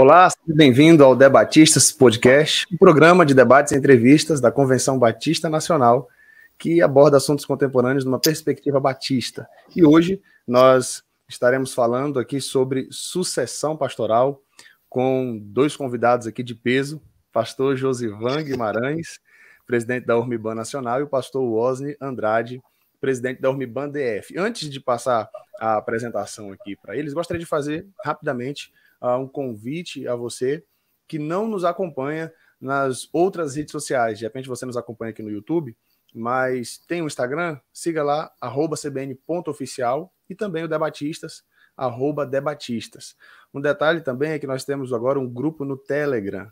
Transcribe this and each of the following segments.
Olá, bem-vindo ao Debatistas Podcast, um programa de debates e entrevistas da Convenção Batista Nacional que aborda assuntos contemporâneos numa perspectiva batista. E hoje nós estaremos falando aqui sobre sucessão pastoral com dois convidados aqui de peso, pastor Josivan Guimarães, presidente da Urmiban Nacional, e o pastor Wosni Andrade, presidente da Urmiban DF. Antes de passar a apresentação aqui para eles, gostaria de fazer rapidamente uh, um convite a você que não nos acompanha nas outras redes sociais. De repente você nos acompanha aqui no YouTube, mas tem o Instagram, siga lá, arroba cbn.oficial e também o Debatistas, arroba Debatistas. Um detalhe também é que nós temos agora um grupo no Telegram,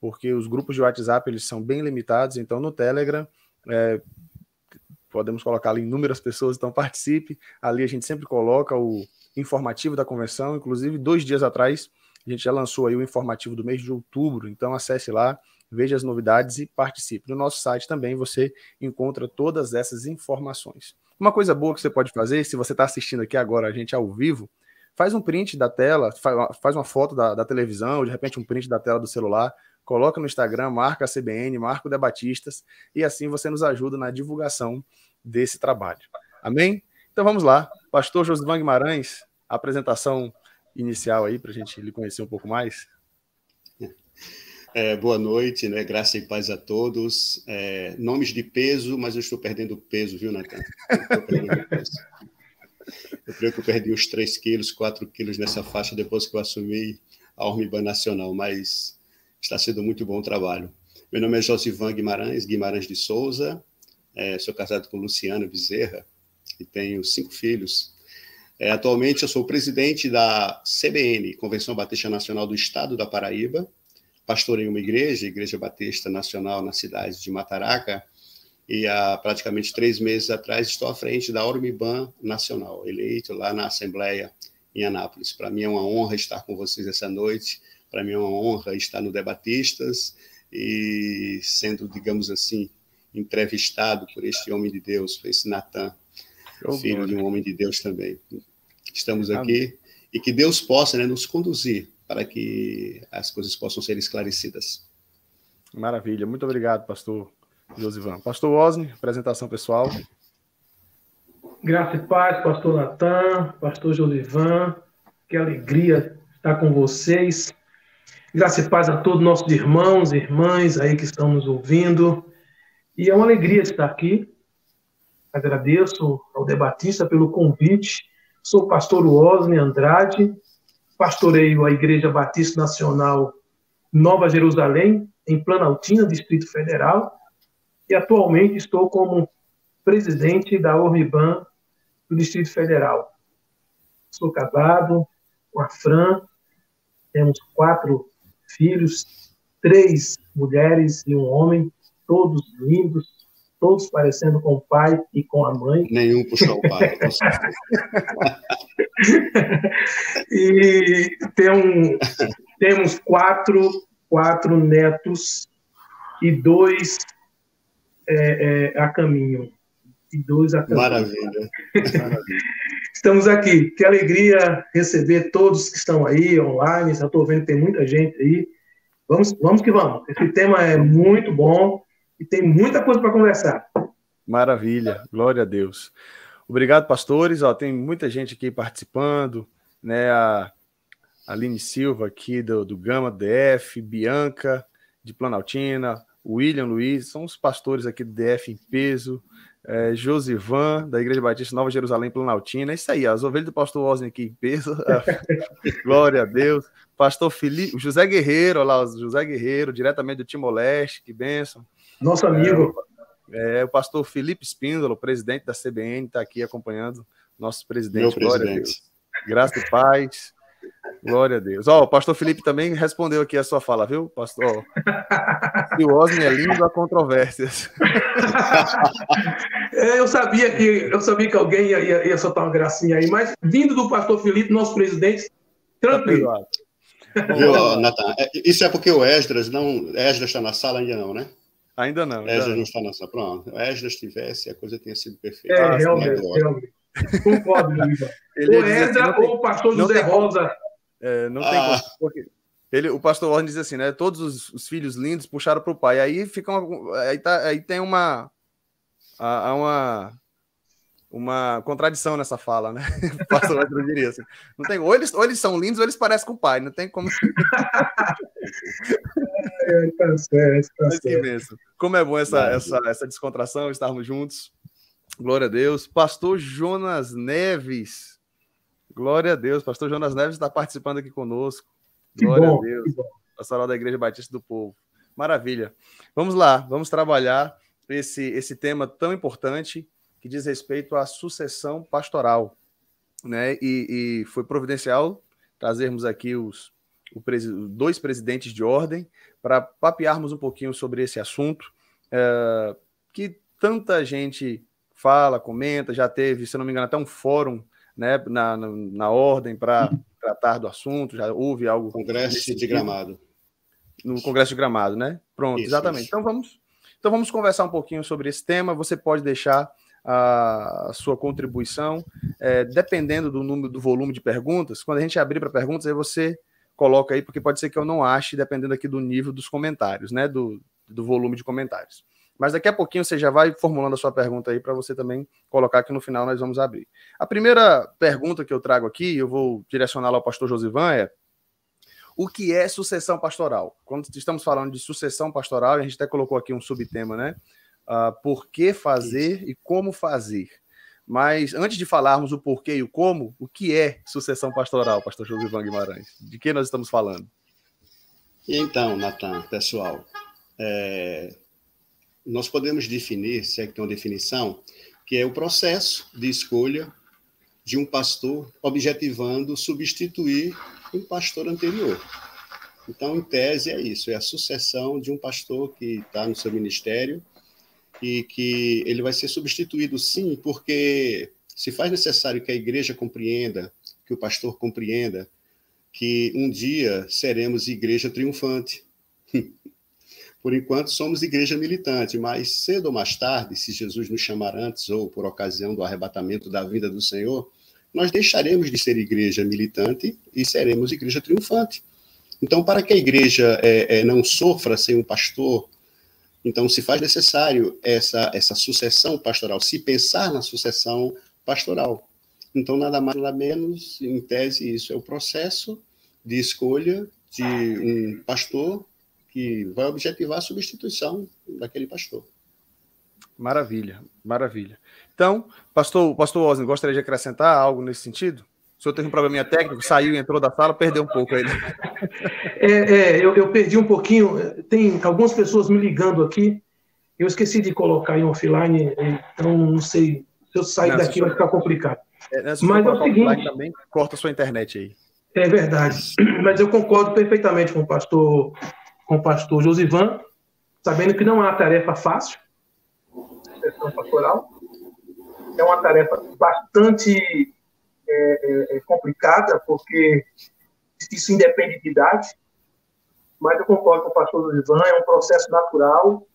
porque os grupos de WhatsApp eles são bem limitados, então no Telegram é, podemos colocar ali inúmeras pessoas, então participe. Ali a gente sempre coloca o, informativo da convenção. Inclusive, dois dias atrás, a gente já lançou aí o informativo do mês de outubro. Então, acesse lá, veja as novidades e participe. No nosso site também você encontra todas essas informações. Uma coisa boa que você pode fazer, se você está assistindo aqui agora a gente ao vivo, faz um print da tela, faz uma foto da, da televisão, de repente um print da tela do celular, coloca no Instagram, marca a CBN, marca o Debatistas, e assim você nos ajuda na divulgação desse trabalho. Amém? Então vamos lá. Pastor Josivan Guimarães, apresentação inicial aí para a gente lhe conhecer um pouco mais. É, boa noite, né? Graça e paz a todos. É, nomes de peso, mas eu estou perdendo peso, viu, Natan? Eu creio que eu perdi uns 3 quilos, 4 quilos nessa faixa depois que eu assumi a Ormiban Nacional, mas está sendo muito bom o trabalho. Meu nome é Josivan Guimarães, Guimarães de Souza, é, sou casado com Luciana Bezerra e tenho cinco filhos. É, atualmente eu sou presidente da CBN, Convenção Batista Nacional do Estado da Paraíba. Pastorei uma igreja, Igreja Batista Nacional, na cidade de Mataraca. E há praticamente três meses atrás estou à frente da Ormiban Nacional, eleito lá na Assembleia em Anápolis. Para mim é uma honra estar com vocês essa noite. Para mim é uma honra estar no Debatistas e sendo, digamos assim, entrevistado por este homem de Deus, por esse Natan, filho de um homem de Deus também. Estamos aqui e que Deus possa né, nos conduzir para que as coisas possam ser esclarecidas. Maravilha, muito obrigado, pastor Josivan. Pastor Osni, apresentação pessoal. Graça e paz, pastor Natan, pastor Josivan, que alegria estar com vocês. Graça e paz a todos nossos irmãos e irmãs aí que estão nos ouvindo. E é uma alegria estar aqui Agradeço ao debatista pelo convite. Sou pastor Osni Andrade, pastoreio a Igreja Batista Nacional Nova Jerusalém, em Planaltina, Distrito Federal, e atualmente estou como presidente da Ormiban do Distrito Federal. Sou casado com a Fran, temos quatro filhos, três mulheres e um homem, todos lindos, todos parecendo com o pai e com a mãe. Nenhum puxou o pai. e tem um, temos quatro, quatro netos e dois é, é, a caminho. E dois a caminho. Maravilha. Estamos aqui. Que alegria receber todos que estão aí online. Já estou vendo que tem muita gente aí. Vamos, vamos que vamos. Esse tema é muito bom e tem muita coisa para conversar. Maravilha, glória a Deus. Obrigado, pastores. Ó, tem muita gente aqui participando, né? A Aline Silva aqui do, do Gama DF, Bianca de Planaltina, William Luiz, são os pastores aqui do DF em peso, é, Josivan, da Igreja Batista Nova Jerusalém Planaltina. É isso aí, as ovelhas do pastor Osni aqui em peso. Glória a Deus. Pastor Felipe, José Guerreiro, olha lá, José Guerreiro, diretamente do Timor-Leste, que bênção. Nosso amigo. É, é, o pastor Felipe Espíndola, o presidente da CBN, está aqui acompanhando nosso presidente. Meu Glória presidente. a Deus. Graça e paz. Glória a Deus. Ó, o pastor Felipe também respondeu aqui a sua fala, viu, pastor? E o Osni é lindo a controvérsias. É, eu sabia que eu sabia que alguém ia, ia, ia, soltar uma gracinha aí, mas vindo do pastor Felipe, nosso presidente, tranquilo. Tá viu, Natan? É, isso é porque o Esdras não. Esdras está na sala ainda não, né? Ainda não. Esdras não está nessa. Pronto. O Esdras estivesse, a coisa tinha sido perfeita. É, ah, realmente, realmente. Concordo. Ou Esdras ou o pastor José Rosa. É, não tem ah. como. Porque Ele, o pastor Warren diz assim, né? Todos os, os filhos lindos puxaram para o pai. Aí fica uma, aí, tá, aí tem uma, a, uma uma contradição nessa fala, né? O pastor Warren diria assim. Não tem, ou, eles, ou eles são lindos ou eles parecem com o pai. Não tem como. é, tá certo, tá certo. Como é bom essa, essa, essa descontração, estarmos juntos. Glória a Deus. Pastor Jonas Neves. Glória a Deus. Pastor Jonas Neves está participando aqui conosco. Glória bom, a Deus. Pastoral da Igreja Batista do Povo. Maravilha. Vamos lá, vamos trabalhar esse, esse tema tão importante que diz respeito à sucessão pastoral. Né? E, e foi providencial trazermos aqui os o dois presidentes de ordem para papearmos um pouquinho sobre esse assunto é, que tanta gente fala, comenta, já teve, se não me engano, até um fórum né, na, na, na ordem para tratar do assunto, já houve algo. Congresso de Gramado. No Congresso de Gramado, né? Pronto, isso, exatamente. Isso. Então vamos, então vamos conversar um pouquinho sobre esse tema. Você pode deixar a sua contribuição, é, dependendo do número, do volume de perguntas. Quando a gente abrir para perguntas, aí você coloca aí, porque pode ser que eu não ache, dependendo aqui do nível dos comentários, né? Do, do volume de comentários. Mas daqui a pouquinho você já vai formulando a sua pergunta aí para você também colocar que no final nós vamos abrir. A primeira pergunta que eu trago aqui, eu vou direcioná-la ao pastor Josivan, é o que é sucessão pastoral? Quando estamos falando de sucessão pastoral, a gente até colocou aqui um subtema, né? Uh, por que fazer Isso. e como fazer. Mas antes de falarmos o porquê e o como, o que é sucessão pastoral, pastor Josivan Guimarães? De que nós estamos falando? Então, Natan, pessoal, é, nós podemos definir, se é que tem uma definição, que é o processo de escolha de um pastor objetivando substituir um pastor anterior. Então, em tese, é isso: é a sucessão de um pastor que está no seu ministério e que ele vai ser substituído, sim, porque se faz necessário que a igreja compreenda, que o pastor compreenda, que um dia seremos igreja triunfante. Por enquanto, somos igreja militante, mas cedo ou mais tarde, se Jesus nos chamar antes ou por ocasião do arrebatamento da vida do Senhor, nós deixaremos de ser igreja militante e seremos igreja triunfante. Então, para que a igreja é, é, não sofra sem um pastor, então se faz necessário essa, essa sucessão pastoral, se pensar na sucessão pastoral. Então, nada mais nada menos, em tese, isso é o processo de escolha de um pastor que vai objetivar a substituição daquele pastor. Maravilha, maravilha. Então, pastor, pastor Osni, gostaria de acrescentar algo nesse sentido? O senhor teve um probleminha técnico, saiu e entrou da sala, perdeu um pouco ele. É, é eu, eu, perdi um pouquinho. Tem algumas pessoas me ligando aqui. Eu esqueci de colocar em offline, então não sei. Se eu sair não, daqui vai ficar complicado. É, Mas é o seguinte. Também, corta a sua internet aí. É verdade. Mas eu concordo perfeitamente com o pastor com o pastor Josivan, sabendo que não é uma tarefa fácil, gestão pastoral. É uma tarefa bastante é, é, complicada, porque isso independe de idade, mas eu concordo com o pastor Josivan, é um processo natural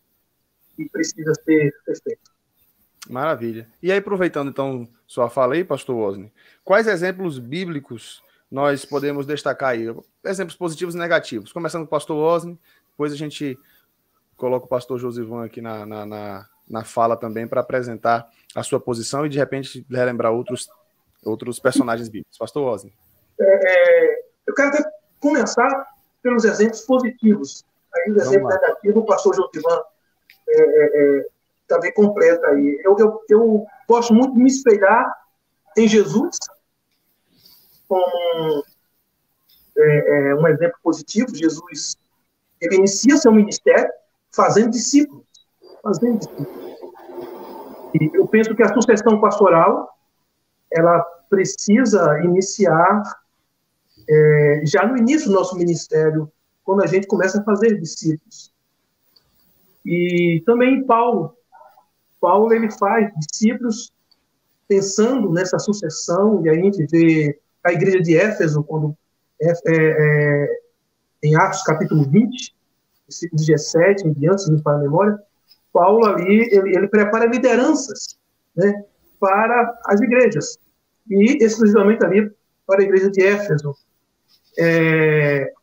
e precisa ser, ser feito. Maravilha. E aí, aproveitando então sua fala aí, pastor Osni, quais exemplos bíblicos nós podemos destacar aí exemplos positivos e negativos. Começando com o pastor Osni, depois a gente coloca o pastor Josivan aqui na, na, na, na fala também para apresentar a sua posição e de repente relembrar outros, outros personagens bíblicos. Pastor Osni. É, é, eu quero começar pelos exemplos positivos. Aí, o exemplo negativo, o pastor Josivan é, é, é, também completa aí. Eu, eu, eu gosto muito de me espelhar em Jesus como é, é, um exemplo positivo. Jesus ele inicia seu ministério fazendo discípulos. Fazendo discípulos. E eu penso que a sucessão pastoral ela precisa iniciar é, já no início do nosso ministério, quando a gente começa a fazer discípulos. E também Paulo. Paulo ele faz discípulos pensando nessa sucessão, e a gente vê a igreja de Éfeso, quando é, é, é, em Atos capítulo 20, versículo 17 em diante, se me a memória, Paulo ali, ele, ele prepara lideranças né, para as igrejas, e exclusivamente ali para a igreja de Éfeso. É,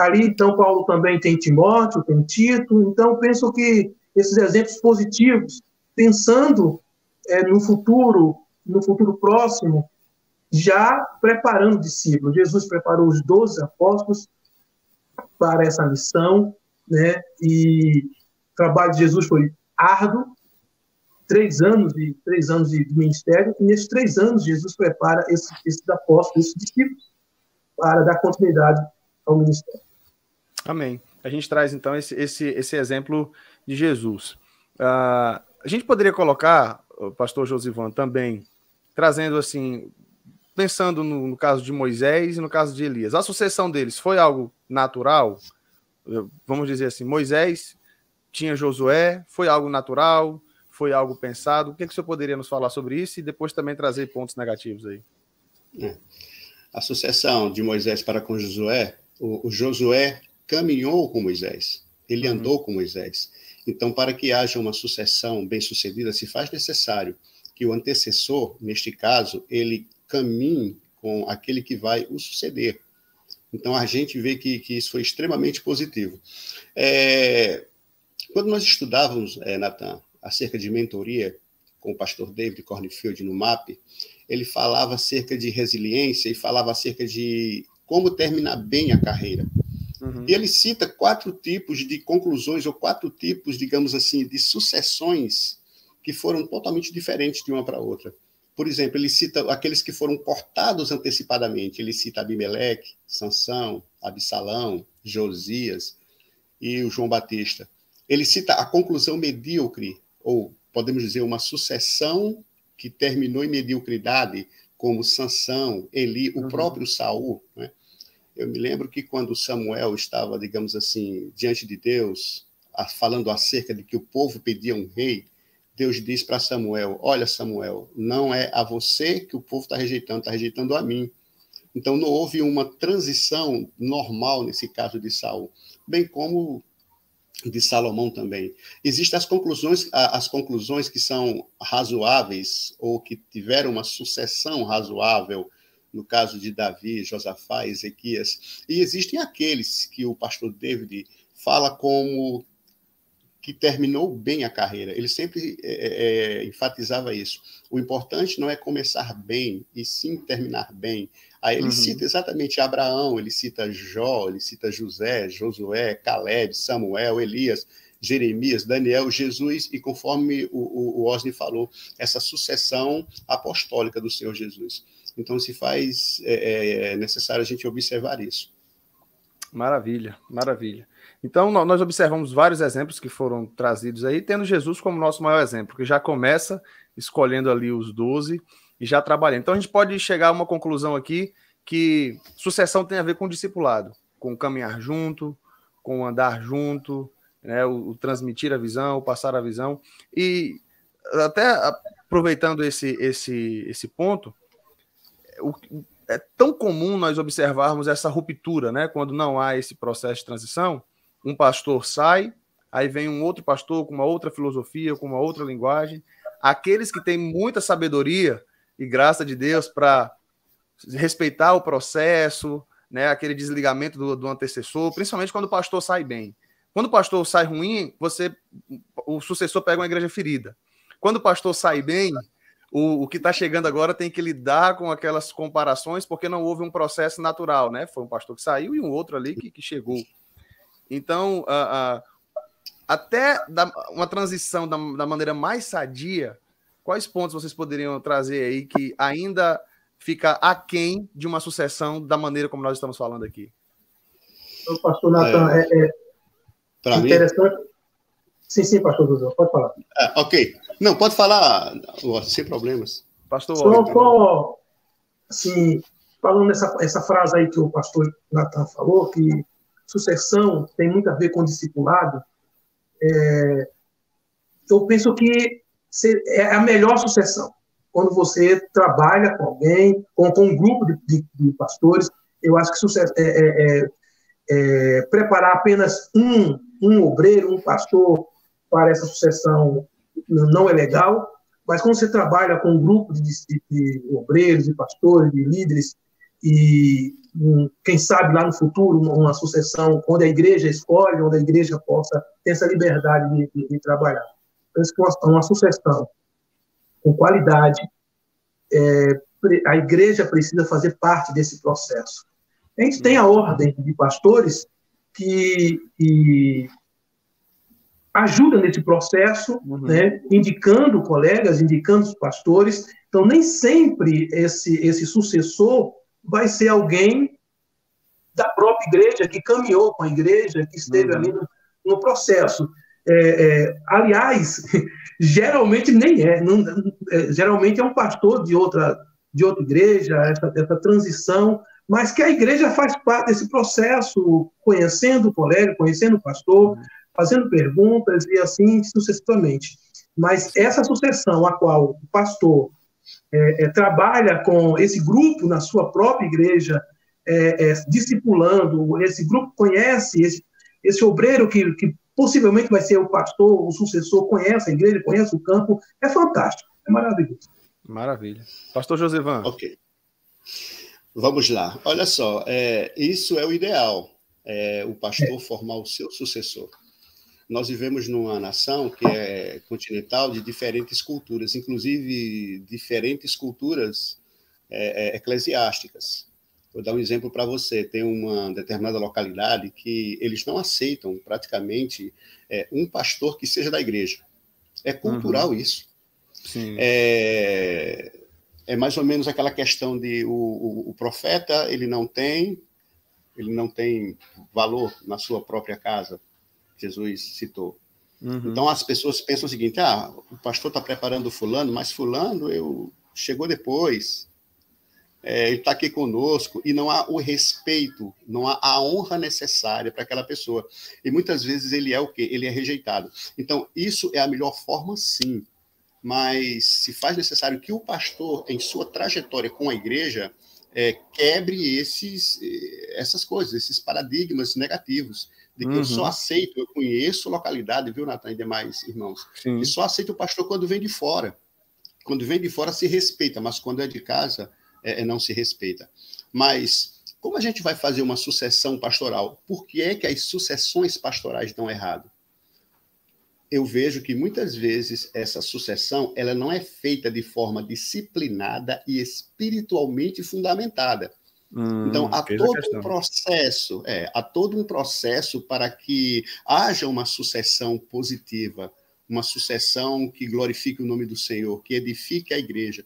Ali, então, Paulo também tem Timóteo, tem Tito. Então, penso que esses exemplos positivos, pensando é, no futuro, no futuro próximo, já preparando discípulos. Jesus preparou os doze apóstolos para essa missão, né? E o trabalho de Jesus foi árduo, três anos de três anos de ministério. E nesses três anos Jesus prepara esses, esses apóstolos, esses discípulos, para dar continuidade ao ministério. Amém. A gente traz então esse, esse, esse exemplo de Jesus. Uh, a gente poderia colocar, pastor Josivan, também trazendo assim, pensando no, no, caso de Moisés e no caso de Elias, a sucessão deles foi algo natural? Vamos dizer assim, Moisés tinha Josué, foi algo natural, foi algo pensado? O que, é que o senhor poderia nos falar sobre isso e depois também trazer pontos negativos aí? É. A sucessão de Moisés para com Josué, o, o Josué caminhou com Moisés, ele uhum. andou com Moisés. Então, para que haja uma sucessão bem-sucedida, se faz necessário que o antecessor, neste caso, ele caminhe com aquele que vai o suceder. Então, a gente vê que, que isso foi extremamente positivo. É, quando nós estudávamos, é, Natan, acerca de mentoria com o pastor David Cornfield no MAP, ele falava acerca de resiliência e falava acerca de como terminar bem a carreira. Uhum. E ele cita quatro tipos de conclusões, ou quatro tipos, digamos assim, de sucessões que foram totalmente diferentes de uma para outra. Por exemplo, ele cita aqueles que foram cortados antecipadamente. Ele cita Abimeleque, Sansão, Absalão, Josias e o João Batista. Ele cita a conclusão medíocre, ou podemos dizer uma sucessão que terminou em mediocridade, como Sansão, Eli, o uhum. próprio Saul. Né? Eu me lembro que quando Samuel estava, digamos assim, diante de Deus, falando acerca de que o povo pedia um rei, Deus disse para Samuel: Olha, Samuel, não é a você que o povo está rejeitando, está rejeitando a mim. Então não houve uma transição normal nesse caso de Saul, bem como de Salomão também. Existem as conclusões, as conclusões que são razoáveis ou que tiveram uma sucessão razoável no caso de Davi, Josafá, Ezequias, e existem aqueles que o pastor David fala como que terminou bem a carreira. Ele sempre é, é, é, enfatizava isso. O importante não é começar bem, e sim terminar bem. Aí ele uhum. cita exatamente Abraão, ele cita Jó, ele cita José, Josué, Caleb, Samuel, Elias, Jeremias, Daniel, Jesus, e conforme o, o, o Osni falou, essa sucessão apostólica do Senhor Jesus. Então, se faz é, é, necessário a gente observar isso. Maravilha, maravilha. Então, nós observamos vários exemplos que foram trazidos aí, tendo Jesus como nosso maior exemplo, que já começa escolhendo ali os 12 e já trabalhando. Então, a gente pode chegar a uma conclusão aqui que sucessão tem a ver com discipulado, com caminhar junto, com andar junto, né, o, o transmitir a visão, o passar a visão. E até aproveitando esse, esse, esse ponto, o, é tão comum nós observarmos essa ruptura, né? Quando não há esse processo de transição, um pastor sai, aí vem um outro pastor com uma outra filosofia, com uma outra linguagem. Aqueles que têm muita sabedoria e graça de Deus para respeitar o processo, né? Aquele desligamento do, do antecessor, principalmente quando o pastor sai bem. Quando o pastor sai ruim, você o sucessor pega uma igreja ferida. Quando o pastor sai bem, o, o que está chegando agora tem que lidar com aquelas comparações, porque não houve um processo natural, né? Foi um pastor que saiu e um outro ali que, que chegou. Então, uh, uh, até da, uma transição da, da, maneira mais sadia, quais pontos vocês poderiam trazer aí que ainda fica aquém de uma sucessão da maneira como nós estamos falando aqui? O pastor Natan, é, é, é interessante. Mim? Sim, sim, pastor José, pode falar. É, ok. Não, pode falar, sem problemas. Pastor Só, só assim, falando nessa essa frase aí que o pastor Natan falou, que sucessão tem muito a ver com discipulado, é, eu penso que é a melhor sucessão. Quando você trabalha com alguém, com, com um grupo de, de, de pastores, eu acho que sucesso, é, é, é, é preparar apenas um, um obreiro, um pastor, para essa sucessão não é legal, mas quando você trabalha com um grupo de, de, de obreiros, de pastores, de líderes, e quem sabe lá no futuro, uma, sucessão onde a igreja escolhe, onde a igreja possa ter essa liberdade de, de, de trabalhar. Penso que uma, uma sucessão com qualidade, é, a igreja precisa fazer parte desse processo. A gente tem a ordem de pastores que, que ajuda nesse processo, uhum. né, indicando colegas, indicando os pastores. Então, nem sempre esse, esse sucessor vai ser alguém da própria igreja, que caminhou com a igreja, que esteve uhum. ali no, no processo. É, é, aliás, geralmente nem é, não, é, geralmente é um pastor de outra, de outra igreja, essa, essa transição, mas que a igreja faz parte desse processo, conhecendo o colega, conhecendo o pastor, uhum fazendo perguntas e assim sucessivamente. Mas essa sucessão a qual o pastor é, é, trabalha com esse grupo na sua própria igreja, é, é discipulando, esse grupo conhece, esse, esse obreiro que, que possivelmente vai ser o pastor, o sucessor, conhece a igreja, conhece o campo, é fantástico, é maravilhoso. Maravilha. Pastor Josevan. Ok. Vamos lá. Olha só, é, isso é o ideal, é, o pastor é. formar o seu sucessor nós vivemos numa nação que é continental de diferentes culturas, inclusive diferentes culturas é, é, eclesiásticas. Vou dar um exemplo para você. Tem uma determinada localidade que eles não aceitam praticamente é, um pastor que seja da igreja. É cultural uhum. isso. É, é, mais ou menos aquela questão de o, o, o profeta ele não tem ele não tem valor na sua própria casa Jesus citou. Uhum. Então as pessoas pensam o seguinte: ah, o pastor está preparando fulano, mas fulano eu chegou depois, é, ele está aqui conosco e não há o respeito, não há a honra necessária para aquela pessoa. E muitas vezes ele é o quê? Ele é rejeitado. Então isso é a melhor forma, sim. Mas se faz necessário que o pastor, em sua trajetória com a igreja, é, quebre esses, eh, essas coisas, esses paradigmas negativos de que uhum. eu só uhum. aceito, eu conheço localidade, viu, Natan, e demais irmãos, Sim. e só aceito o pastor quando vem de fora. Quando vem de fora se respeita, mas quando é de casa, é, é, não se respeita. Mas como a gente vai fazer uma sucessão pastoral? Por que é que as sucessões pastorais dão errado? Eu vejo que muitas vezes essa sucessão ela não é feita de forma disciplinada e espiritualmente fundamentada. Hum, então, há todo um processo, é, há todo um processo para que haja uma sucessão positiva, uma sucessão que glorifique o nome do Senhor, que edifique a igreja.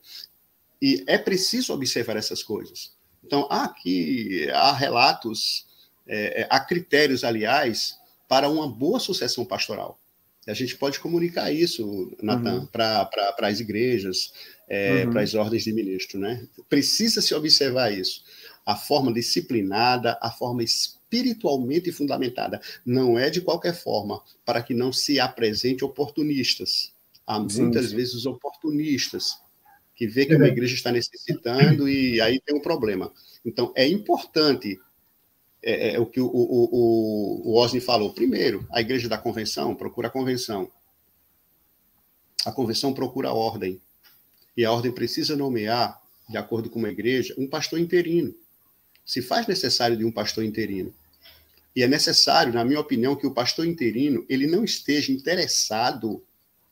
E é preciso observar essas coisas. Então, há aqui há relatos, é, é há critérios, aliás, para uma boa sucessão pastoral. A gente pode comunicar isso, Natan, uhum. para as igrejas, é, uhum. para as ordens de ministro. Né? Precisa se observar isso a forma disciplinada, a forma espiritualmente fundamentada. Não é de qualquer forma, para que não se apresente oportunistas. Há muitas sim. vezes oportunistas que vê que uma igreja está necessitando e aí tem um problema. Então, é importante é, é, é o que o, o, o, o Osni falou. Primeiro, a igreja da convenção procura a convenção. A convenção procura a ordem. E a ordem precisa nomear, de acordo com uma igreja, um pastor interino se faz necessário de um pastor interino. E é necessário, na minha opinião, que o pastor interino ele não esteja interessado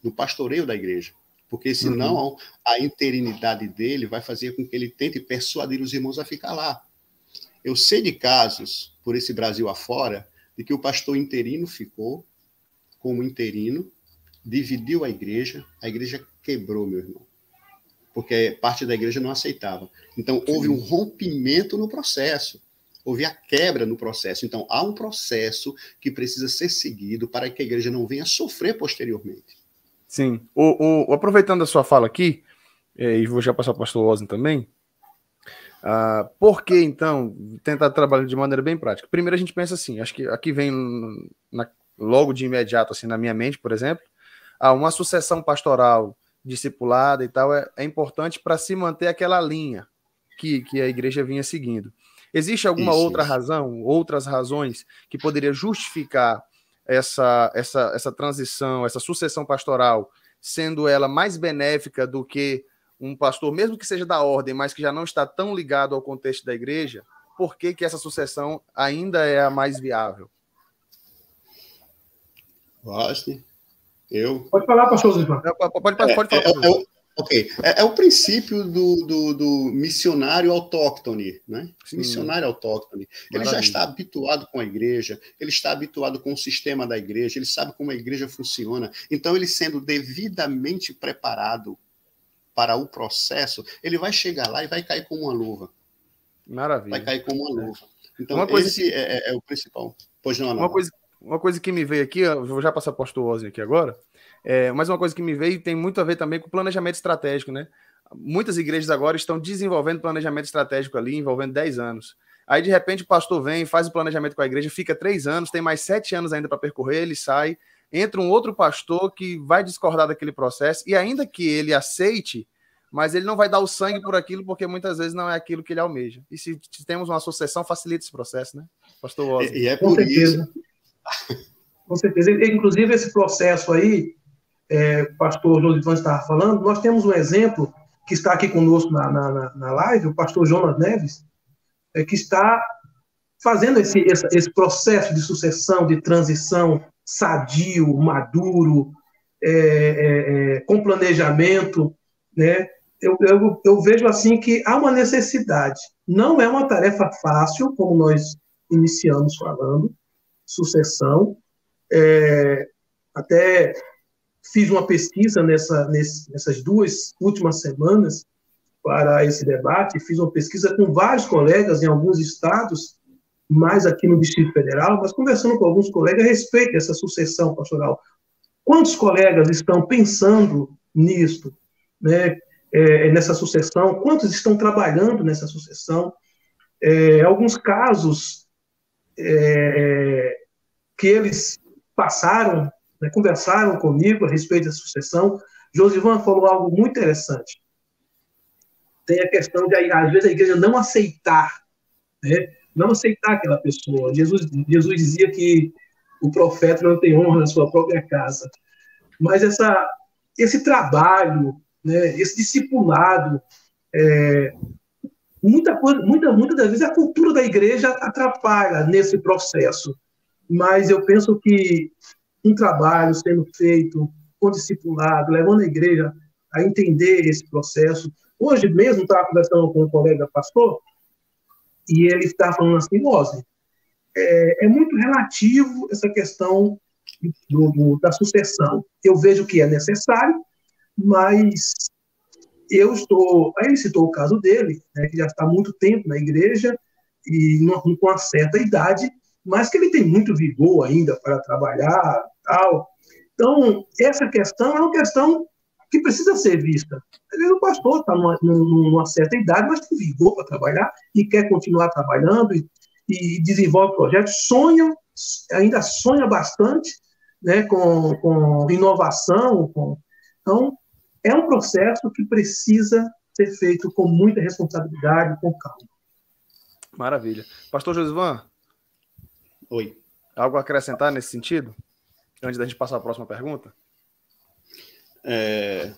no pastoreio da igreja, porque senão uhum. a interinidade dele vai fazer com que ele tente persuadir os irmãos a ficar lá. Eu sei de casos, por esse Brasil afora, de que o pastor interino ficou como interino, dividiu a igreja, a igreja quebrou, meu irmão porque parte da igreja não aceitava. Então, houve um rompimento no processo, houve a quebra no processo. Então, há um processo que precisa ser seguido para que a igreja não venha sofrer posteriormente. Sim. O, o aproveitando a sua fala aqui, é, e vou já passar para o pastor Osni também, uh, por que, então, tentar trabalhar de maneira bem prática? Primeiro, a gente pensa assim, acho que aqui vem na, logo de imediato, assim, na minha mente, por exemplo, uma sucessão pastoral discipulada e tal, é, é importante para se manter aquela linha que, que a igreja vinha seguindo. Existe alguma isso, outra isso. razão, outras razões que poderia justificar essa, essa, essa transição, essa sucessão pastoral, sendo ela mais benéfica do que um pastor, mesmo que seja da ordem, mas que já não está tão ligado ao contexto da igreja? por que, que essa sucessão ainda é a mais viável? Gosto. Eu. Pode falar, pastor Zivan. Pode, pode, pode, pode falar. É, é, é, ok. É, é, o princípio do, do, do, missionário autóctone, né? Sim. Missionário autóctone. Ele Maravilha. já está habituado com a igreja, ele está habituado com o sistema da igreja, ele sabe como a igreja funciona. Então, ele sendo devidamente preparado para o processo, ele vai chegar lá e vai cair como uma luva. Maravilha. Vai cair como uma luva. Então, uma coisa esse que... é, é, o principal. Pois não, não. Uma coisa, uma coisa que me veio aqui, eu vou já passar para o Ozzy aqui agora, é, mas uma coisa que me veio tem muito a ver também com planejamento estratégico, né? Muitas igrejas agora estão desenvolvendo planejamento estratégico ali, envolvendo 10 anos. Aí, de repente, o pastor vem, faz o planejamento com a igreja, fica três anos, tem mais sete anos ainda para percorrer, ele sai, entra um outro pastor que vai discordar daquele processo, e ainda que ele aceite, mas ele não vai dar o sangue por aquilo, porque muitas vezes não é aquilo que ele almeja. E se temos uma sucessão, facilita esse processo, né? Pastor Osmo. E, e é por isso. Com certeza. Inclusive, esse processo aí, é, o pastor Josivan estava falando, nós temos um exemplo que está aqui conosco na, na, na live, o pastor Jonas Neves, é, que está fazendo esse, esse, esse processo de sucessão, de transição sadio, maduro, é, é, é, com planejamento, né? Eu, eu, eu, vejo assim que há uma necessidade. Não é uma tarefa fácil, como nós iniciamos falando, sucessão. É, até fiz uma pesquisa nessa, nessas duas últimas semanas para esse debate, fiz uma pesquisa com vários colegas em alguns estados mais aqui no Distrito Federal, mas conversando com alguns colegas a respeito dessa sucessão pastoral. Quantos colegas estão pensando nisso, né, é, nessa sucessão? Quantos estão trabalhando nessa sucessão? É, alguns casos é, que eles passaram, né, conversaram comigo a respeito da sucessão. Josivan falou algo muito interessante. Tem a questão de, às vezes, a igreja não aceitar né, não aceitar aquela pessoa. Jesus, Jesus dizia que o profeta não tem honra na sua própria casa. Mas essa, esse trabalho, né, esse discipulado, é, muita coisa, muita, muitas das vezes a cultura da igreja atrapalha nesse processo. Mas eu penso que um trabalho sendo feito com discipulado, levando a igreja a entender esse processo. Hoje mesmo estava conversando com um colega pastor, e ele está falando assim, Ozzy, é, é, muito relativo essa questão do, do, da sucessão. Eu vejo que é necessário, mas eu estou. Aí ele citou o caso dele, né, que já está há muito tempo na igreja e com uma certa idade, mas que ele tem muito vigor ainda para trabalhar, tal. Então, essa questão é uma questão que precisa ser vista. O pastor está numa, numa, certa idade, mas tem vigor para trabalhar e quer continuar trabalhando e, e desenvolve projetos, sonha, ainda sonha bastante né, com, com inovação. Com... Então, é um processo que precisa ser feito com muita responsabilidade, com calma. Maravilha. Pastor Josivan? Oi. Algo a acrescentar nesse sentido? Antes da gente passar a próxima pergunta? É,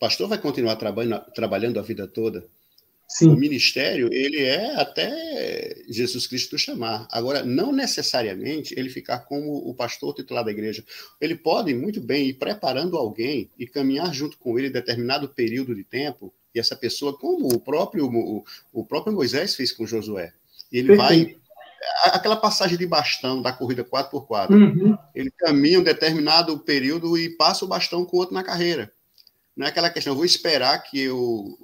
pastor vai continuar trabalhando, trabalhando a vida toda. Sim. O ministério, ele é até Jesus Cristo chamar. Agora, não necessariamente ele ficar como o pastor titular da igreja. Ele pode muito bem ir preparando alguém e caminhar junto com ele determinado período de tempo, e essa pessoa, como o próprio, o, o próprio Moisés fez com Josué. Ele Perfeito. vai aquela passagem de bastão da corrida 4x4. Uhum. Ele caminha um determinado período e passa o bastão com o outro na carreira. Não é aquela questão, eu vou esperar que eu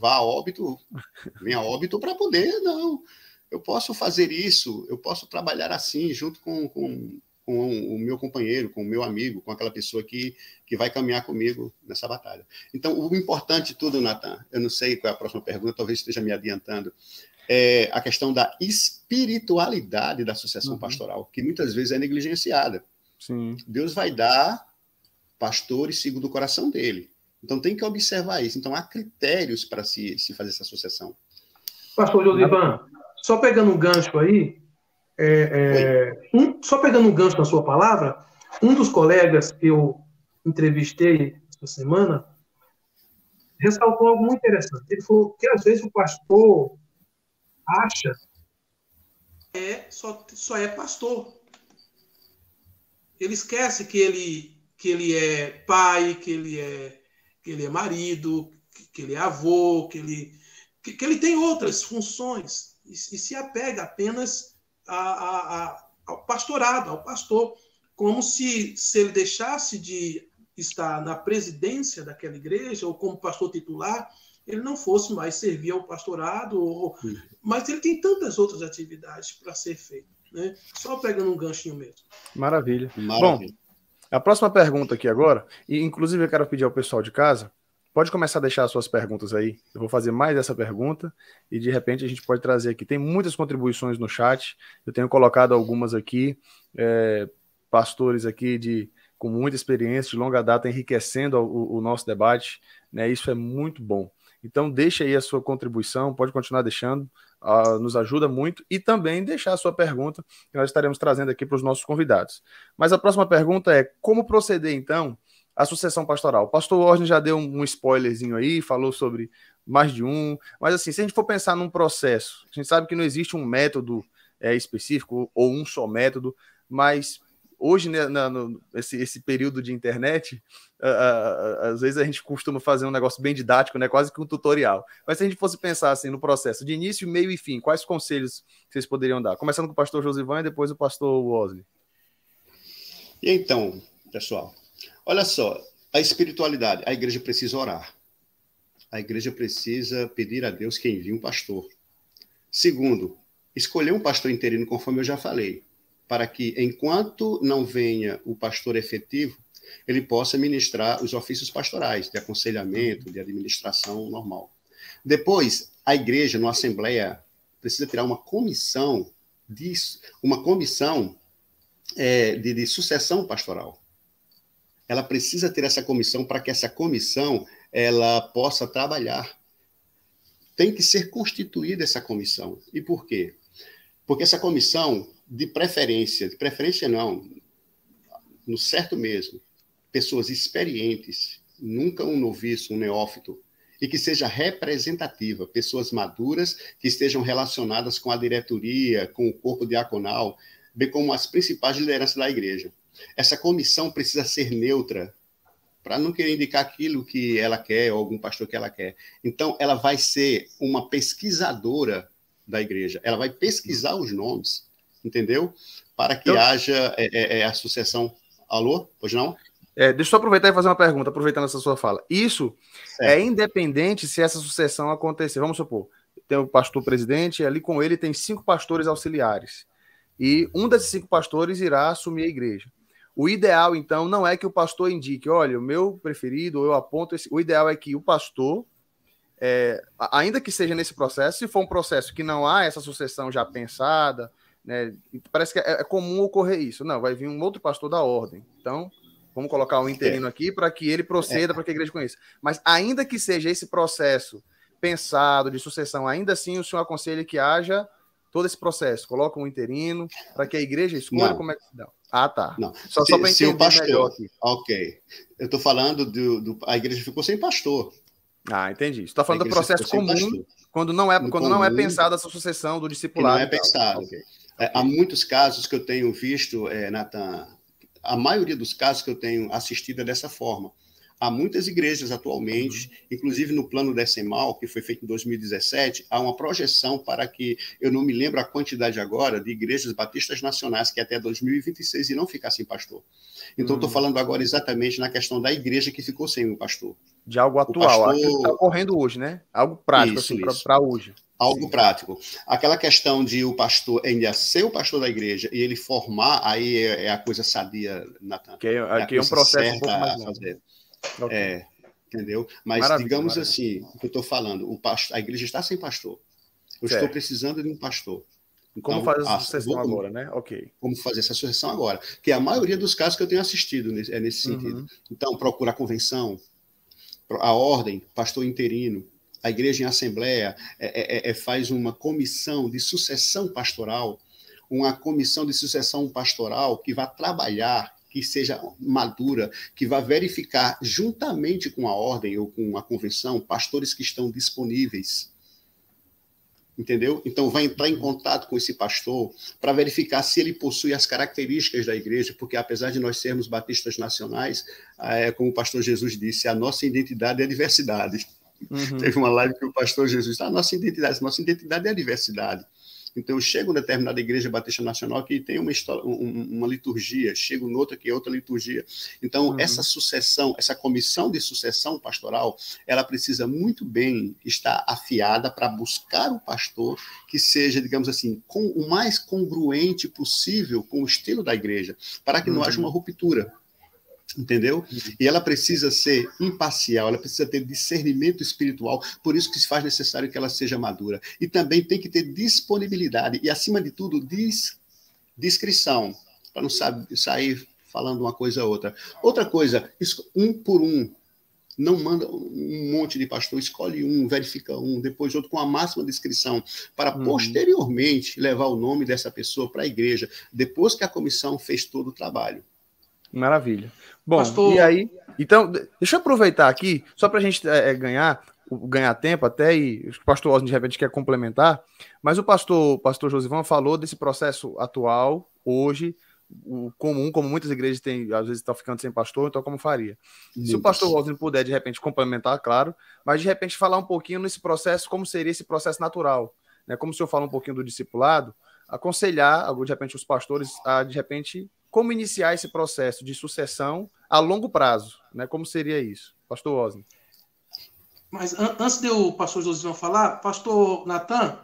vá a óbito, venha a óbito para poder, não. Eu posso fazer isso, eu posso trabalhar assim, junto com, com, com o meu companheiro, com o meu amigo, com aquela pessoa que, que vai caminhar comigo nessa batalha. Então, o importante de tudo, Natan, eu não sei qual é a próxima pergunta, talvez esteja me adiantando, é, a questão da espiritualidade da sucessão uhum. pastoral, que muitas vezes é negligenciada. Sim. Deus vai dar pastores segundo o coração dele. Então tem que observar isso. Então há critérios para se, se fazer essa sucessão. Pastor Josivan, só pegando um gancho aí, é, é, um, só pegando um gancho na sua palavra, um dos colegas que eu entrevistei essa semana ressaltou algo muito interessante. Ele falou que às vezes o pastor acha é só, só é pastor. Ele esquece que ele, que ele é pai, que ele é, que ele é marido, que, ele é avô, que ele, que, que, ele tem outras funções e, e se apega apenas a, a, a, ao pastorado, ao pastor, como se, se ele deixasse de estar na presidência daquela igreja ou como pastor titular, ele não fosse mais servir ao pastorado, ou... mas ele tem tantas outras atividades para ser feito. Né? Só pegando um ganchinho mesmo. Maravilha. Maravilha. Bom, a próxima pergunta aqui agora, e inclusive eu quero pedir ao pessoal de casa, pode começar a deixar as suas perguntas aí. Eu vou fazer mais essa pergunta e de repente a gente pode trazer aqui. Tem muitas contribuições no chat, eu tenho colocado algumas aqui, é, pastores aqui de com muita experiência, de longa data, enriquecendo o, o nosso debate. Né? Isso é muito bom. Então, deixe aí a sua contribuição, pode continuar deixando, uh, nos ajuda muito, e também deixar a sua pergunta, que nós estaremos trazendo aqui para os nossos convidados. Mas a próxima pergunta é: como proceder, então, a sucessão pastoral? O pastor Orne já deu um, spoilerzinho aí, falou sobre mais de um, mas assim, se a gente for pensar num processo, a gente sabe que não existe um método é, específico ou um só método, mas hoje, né, na, no, esse, esse período de internet, uh, uh, às vezes a gente costuma fazer um negócio bem didático, né, quase que um tutorial. Mas se a gente fosse pensar assim no processo de início, meio e fim, quais conselhos vocês poderiam dar? Começando com o pastor Josivan e depois o pastor Wosley. E então, pessoal, olha só, a espiritualidade, a igreja precisa orar. A igreja precisa pedir a Deus que envie um pastor. Segundo, escolher um pastor interino, conforme eu já falei para que, enquanto não venha o pastor efetivo, ele possa ministrar os ofícios pastorais, de aconselhamento, de administração normal. Depois, a igreja, na assembleia, precisa tirar uma comissão disso, uma comissão é, de, de sucessão pastoral. Ela precisa ter essa comissão para que essa comissão ela possa trabalhar. Tem que ser constituída essa comissão. E por quê? Porque essa comissão de preferência, de preferência não, no certo mesmo, pessoas experientes, nunca um noviço, um neófito, e que seja representativa, pessoas maduras que estejam relacionadas com a diretoria, com o corpo diaconal, bem como as principais lideranças da igreja. Essa comissão precisa ser neutra, para não querer indicar aquilo que ela quer, ou algum pastor que ela quer. Então, ela vai ser uma pesquisadora da igreja, ela vai pesquisar os nomes, entendeu? Para que então, haja é, é, é, a sucessão. Alô? Pois não? É, deixa eu aproveitar e fazer uma pergunta, aproveitando essa sua fala. Isso certo. é independente se essa sucessão acontecer. Vamos supor, tem o pastor presidente, e ali com ele tem cinco pastores auxiliares. E um desses cinco pastores irá assumir a igreja. O ideal, então, não é que o pastor indique, olha, o meu preferido, eu aponto esse. O ideal é que o pastor, é, ainda que seja nesse processo, se for um processo que não há essa sucessão já pensada, né? Parece que é, é, comum ocorrer isso. Não, vai vir um outro pastor da ordem. Então, vamos colocar um interino é. aqui para que ele proceda, é. para que a igreja conheça. Mas ainda que seja esse processo pensado de sucessão, ainda assim o senhor aconselha que haja todo esse processo. Coloca um interino para que a igreja escolha não. como é que se dá. Ah, tá. Não. Só, se, só para entender pastor, melhor aqui. Ok. Eu estou falando do, do, A igreja ficou sem pastor. Ah, entendi. Você está falando do processo comum, quando não é, quando comum, não é pensada essa sucessão do discipulado. não é pensado. Okay. É, há muitos casos que eu tenho visto, é, Natan, a maioria dos casos que eu tenho assistido é dessa forma. Há muitas igrejas atualmente, uhum. inclusive no plano decimal, que foi feito em 2017, há uma projeção para que, eu não me lembro a quantidade agora, de igrejas batistas nacionais que até 2026 irão ficar sem pastor. Então, estou uhum. falando agora exatamente na questão da igreja que ficou sem o pastor. De algo atual, pastor... que está ocorrendo hoje, né? Algo prático, isso, assim, para hoje algo Sim. prático. Aquela questão de o pastor ainda ser o pastor da igreja e ele formar, aí é, é a coisa sadia, Natan. Que é, é, que é um processo um pouco mais fazer. É, entendeu? Mas maravilha, digamos maravilha. assim, o que eu estou falando, o pastor, a igreja está sem pastor. Eu certo. estou precisando de um pastor. Então, como fazer essa ah, sucessão vou, agora, né? Ok. Como fazer essa sucessão agora? Que é a maioria dos casos que eu tenho assistido é nesse sentido. Uhum. Então, procura a convenção, a ordem, pastor interino, a igreja em assembleia é, é, é, faz uma comissão de sucessão pastoral, uma comissão de sucessão pastoral que vai trabalhar, que seja madura, que vai verificar juntamente com a ordem ou com a convenção pastores que estão disponíveis. entendeu? Então vai entrar em contato com esse pastor para verificar se ele possui as características da igreja, porque apesar de nós sermos batistas nacionais, é, como o pastor Jesus disse, a nossa identidade é a diversidade. Uhum. Teve uma live que o pastor Jesus disse, a nossa identidade, nossa identidade é a diversidade. Então, eu chego em determinada igreja batista nacional que tem uma, história, uma liturgia, chego noutra que é outra liturgia. Então, uhum. essa sucessão, essa comissão de sucessão pastoral, ela precisa muito bem estar afiada para buscar o pastor que seja, digamos assim, com, o mais congruente possível com o estilo da igreja, para que não haja uhum. uma ruptura entendeu? E ela precisa ser imparcial, ela precisa ter discernimento espiritual, por isso que se faz necessário que ela seja madura. E também tem que ter disponibilidade e, acima de tudo, dis discrição, para não sabe, sair falando uma coisa ou outra. Outra coisa, um por um. Não manda um monte de pastor, escolhe um, verifica um, depois outro, com a máxima discrição, para uhum. posteriormente levar o nome dessa pessoa para a igreja, depois que a comissão fez todo o trabalho. Maravilha. Bom, Pastor... e aí? Então, deixa eu aproveitar aqui, só para a gente é, ganhar ganhar tempo até, e o pastor Osni de repente quer complementar, mas o pastor, o pastor Josivão falou desse processo atual, hoje, o comum, como muitas igrejas têm, às vezes estão ficando sem pastor, então como faria? Isso. Se o pastor Osni puder, de repente, complementar, claro, mas de repente falar um pouquinho nesse processo, como seria esse processo natural, né? Como o senhor fala um pouquinho do discipulado, aconselhar, de repente, os pastores a, de repente, como iniciar esse processo de sucessão a longo prazo, né? Como seria isso, Pastor Osni? Mas an antes de o Pastor José falar, Pastor Natan,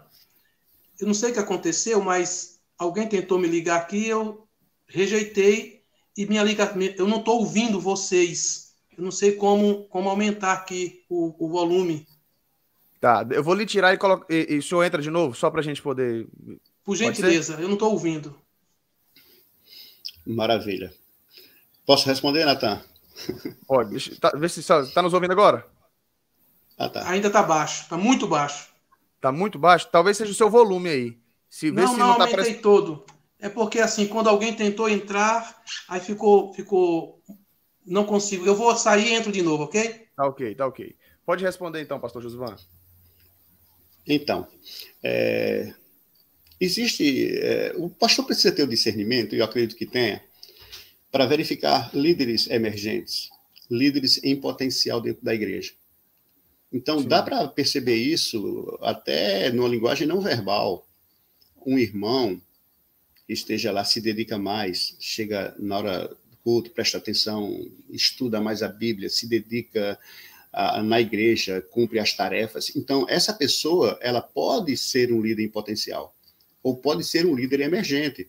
eu não sei o que aconteceu, mas alguém tentou me ligar aqui, eu rejeitei e minha liga, eu não estou ouvindo vocês. Eu não sei como, como aumentar aqui o, o volume. Tá, eu vou lhe tirar e, colocar. e, e o senhor entra de novo, só para a gente poder. Por gentileza, eu não estou ouvindo. Maravilha. Posso responder, Natan? Pode. Tá, vê se está nos ouvindo agora. Ah, tá. Ainda está baixo. Está muito baixo. Está muito baixo? Talvez seja o seu volume aí. Se, não, se não, não tá aumentei todo. É porque, assim, quando alguém tentou entrar, aí ficou, ficou... Não consigo. Eu vou sair e entro de novo, ok? Tá ok, tá ok. Pode responder então, pastor Josivan. Então, é, existe. É, o pastor precisa ter o discernimento, e eu acredito que tenha, para verificar líderes emergentes, líderes em potencial dentro da igreja. Então, Sim. dá para perceber isso até numa linguagem não verbal. Um irmão que esteja lá, se dedica mais, chega na hora do culto, presta atenção, estuda mais a Bíblia, se dedica a, na igreja, cumpre as tarefas. Então, essa pessoa, ela pode ser um líder em potencial ou pode ser um líder emergente.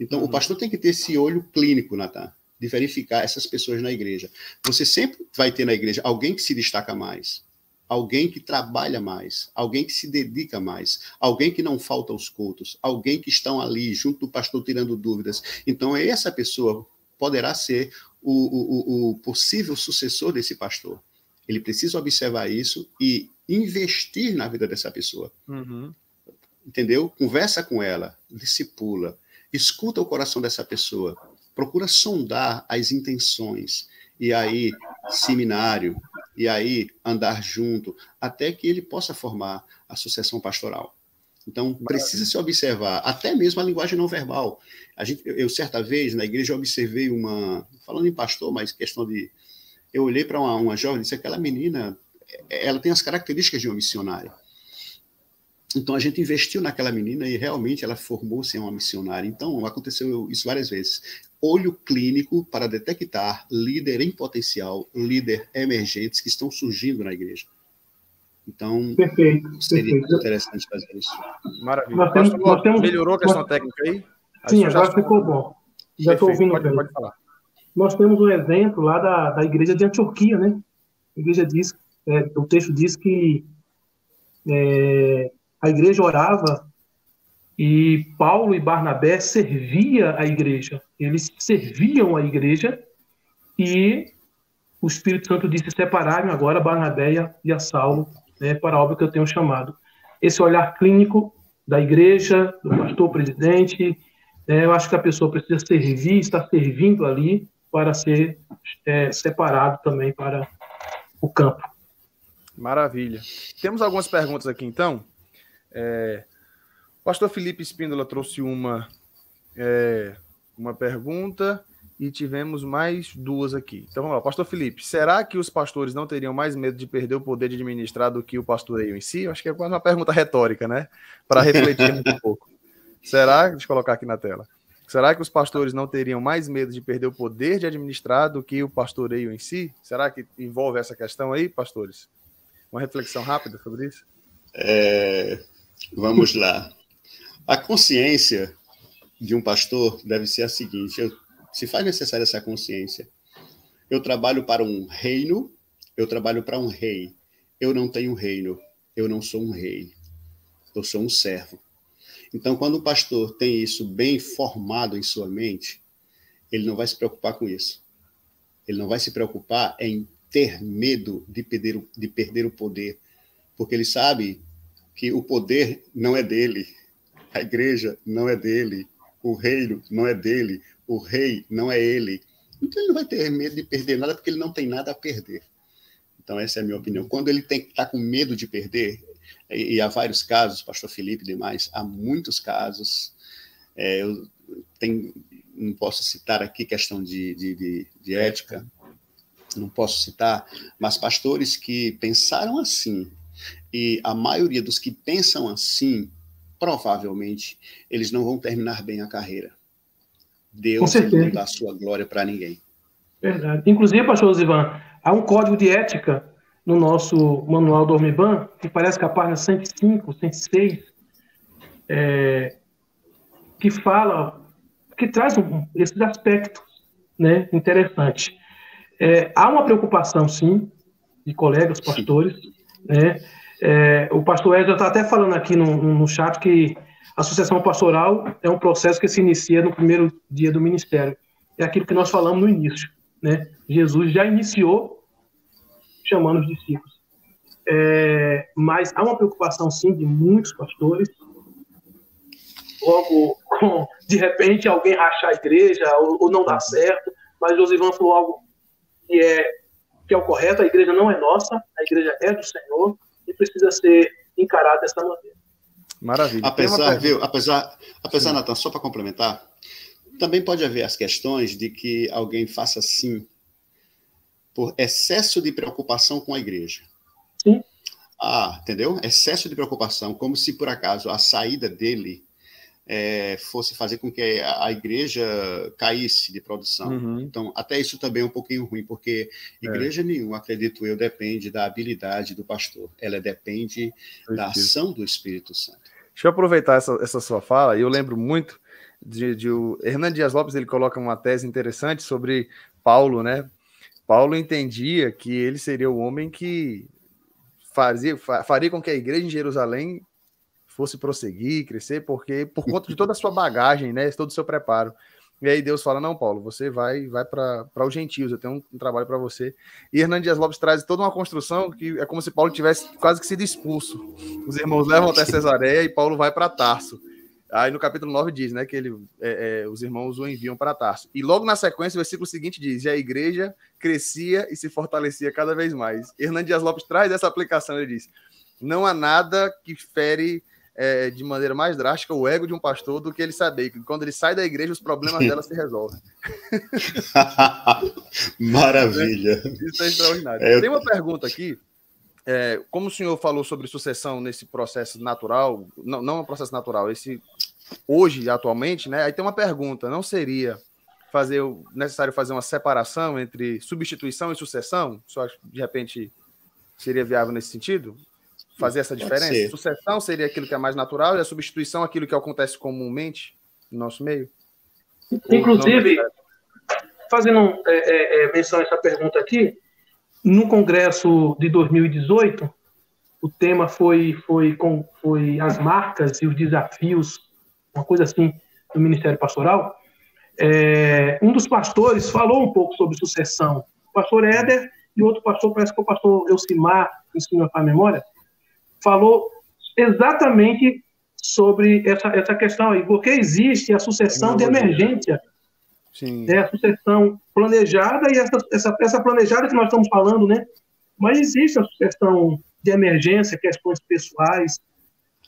Então, uhum. o pastor tem que ter esse olho clínico, Natan, de verificar essas pessoas na igreja. Você sempre vai ter na igreja alguém que se destaca mais, alguém que trabalha mais, alguém que se dedica mais, alguém que não falta aos cultos, alguém que estão ali junto do pastor tirando dúvidas. Então, essa pessoa poderá ser o, o, o possível sucessor desse pastor. Ele precisa observar isso e investir na vida dessa pessoa. Uhum entendeu? Conversa com ela, discipula, escuta o coração dessa pessoa, procura sondar as intenções, e aí, seminário, e aí, andar junto, até que ele possa formar a sucessão pastoral. Então, precisa se observar, até mesmo a linguagem não verbal. A gente, eu, certa vez, na igreja, observei uma. Falando em pastor, mas questão de. Eu olhei para uma, uma jovem e disse: aquela menina, ela tem as características de uma missionária. Então a gente investiu naquela menina e realmente ela formou-se uma missionária. Então aconteceu isso várias vezes. Olho clínico para detectar líder em potencial, líder emergentes que estão surgindo na igreja. Então, perfeito, seria perfeito. interessante fazer isso. Maravilha. Nós temos, nós temos, melhorou a questão nós... técnica aí? Sim, agora ficou bom. Já estou ouvindo pode, bem. Pode falar. Nós temos um exemplo lá da, da igreja de Antioquia, né? A igreja diz, é, o texto diz que é, a igreja orava e Paulo e Barnabé servia a igreja. Eles serviam a igreja e o Espírito Santo disse separar-me agora Barnabé e a Saulo né, para a obra que eu tenho chamado. Esse olhar clínico da igreja, do pastor presidente, né, eu acho que a pessoa precisa servir, está servindo ali para ser é, separado também para o campo. Maravilha. Temos algumas perguntas aqui então. É, o pastor Felipe Espíndola trouxe uma, é, uma pergunta e tivemos mais duas aqui. Então vamos lá, pastor Felipe, será que os pastores não teriam mais medo de perder o poder de administrar do que o pastoreio em si? Eu acho que é quase uma pergunta retórica, né? Para refletir um pouco. Será? Deixa eu colocar aqui na tela. Será que os pastores não teriam mais medo de perder o poder de administrar do que o pastoreio em si? Será que envolve essa questão aí, pastores? Uma reflexão rápida sobre isso? É, vamos lá. A consciência de um pastor deve ser a seguinte: eu, se faz necessária essa consciência. Eu trabalho para um reino, eu trabalho para um rei. Eu não tenho reino, eu não sou um rei. Eu sou um servo. Então, quando o pastor tem isso bem formado em sua mente, ele não vai se preocupar com isso. Ele não vai se preocupar em ter medo de perder, de perder o poder, porque ele sabe que o poder não é dele, a igreja não é dele, o reino não é dele, o rei não é ele. Então ele não vai ter medo de perder nada, porque ele não tem nada a perder. Então, essa é a minha opinião. Quando ele tem que estar tá com medo de perder, e, e há vários casos, pastor Felipe e demais, há muitos casos. É, eu não posso citar aqui questão de, de, de, de ética, não posso citar, mas pastores que pensaram assim, e a maioria dos que pensam assim, provavelmente, eles não vão terminar bem a carreira. Deus não dá sua glória para ninguém. Verdade. Inclusive, pastor Zivan, há um código de ética no nosso manual do Ormiban, que parece que a página 105, 106, é, que fala, que traz um, esses aspectos né, interessantes. É, há uma preocupação, sim, de colegas pastores. Né? É, o pastor Edson está até falando aqui no, no chat que a sucessão pastoral é um processo que se inicia no primeiro dia do ministério. É aquilo que nós falamos no início. Né? Jesus já iniciou chamando os discípulos. É, mas há uma preocupação, sim, de muitos pastores, logo com, de repente, alguém rachar a igreja ou, ou não dar certo, mas Josivan falou algo que é, que é o correto, a igreja não é nossa, a igreja é do Senhor e precisa ser encarada dessa maneira. Maravilha. Apesar, viu, apesar, apesar Natan, só para complementar, também pode haver as questões de que alguém faça assim por excesso de preocupação com a igreja. Sim. Ah, entendeu? Excesso de preocupação, como se por acaso a saída dele é, fosse fazer com que a, igreja caísse de produção. Uhum. Então, até isso também é um pouquinho ruim, porque é. igreja é. nenhuma, acredito eu, depende da habilidade do pastor. Ela depende da ação do Espírito Santo. Deixa eu aproveitar essa, essa sua fala, e eu lembro muito de, de o Hernando Dias Lopes, ele coloca uma tese interessante sobre Paulo, né? Paulo entendia que ele seria o homem que fazia, faria com que a igreja em Jerusalém fosse prosseguir, crescer, porque por conta de toda a sua bagagem, né, todo o seu preparo. E aí Deus fala: Não, Paulo, você vai vai para os gentios, eu tenho um, um trabalho para você. E Hernandes Lopes traz toda uma construção que é como se Paulo tivesse quase que sido expulso. Os irmãos levam até Cesareia e Paulo vai para Tarso. Aí no capítulo 9 diz, né, que ele, é, é, os irmãos o enviam para Tarso. E logo na sequência, o versículo seguinte diz: e a igreja crescia e se fortalecia cada vez mais. Hernandes Lopes traz essa aplicação, ele diz: não há nada que fere é, de maneira mais drástica o ego de um pastor do que ele saber que quando ele sai da igreja, os problemas dela se resolvem. Maravilha! Isso é extraordinário. É, eu... Tem uma pergunta aqui. É, como o senhor falou sobre sucessão nesse processo natural, não, não é um processo natural, esse hoje, atualmente, né? Aí tem uma pergunta: não seria fazer necessário fazer uma separação entre substituição e sucessão? Só de repente seria viável nesse sentido? Fazer essa diferença? Sucessão seria aquilo que é mais natural e a substituição aquilo que acontece comumente no nosso meio? Inclusive, fazendo é, é, é, menção a essa pergunta aqui, no Congresso de 2018, o tema foi, foi, com, foi as marcas e os desafios uma coisa assim, do Ministério Pastoral, é, um dos pastores falou um pouco sobre sucessão. O pastor Éder e outro pastor, parece que é o pastor Elcimar, se não a memória, falou exatamente sobre essa, essa questão aí, porque existe a sucessão de emergência, Sim. Né, a sucessão planejada e essa, essa, essa planejada que nós estamos falando, né? Mas existe a sucessão de emergência, questões pessoais,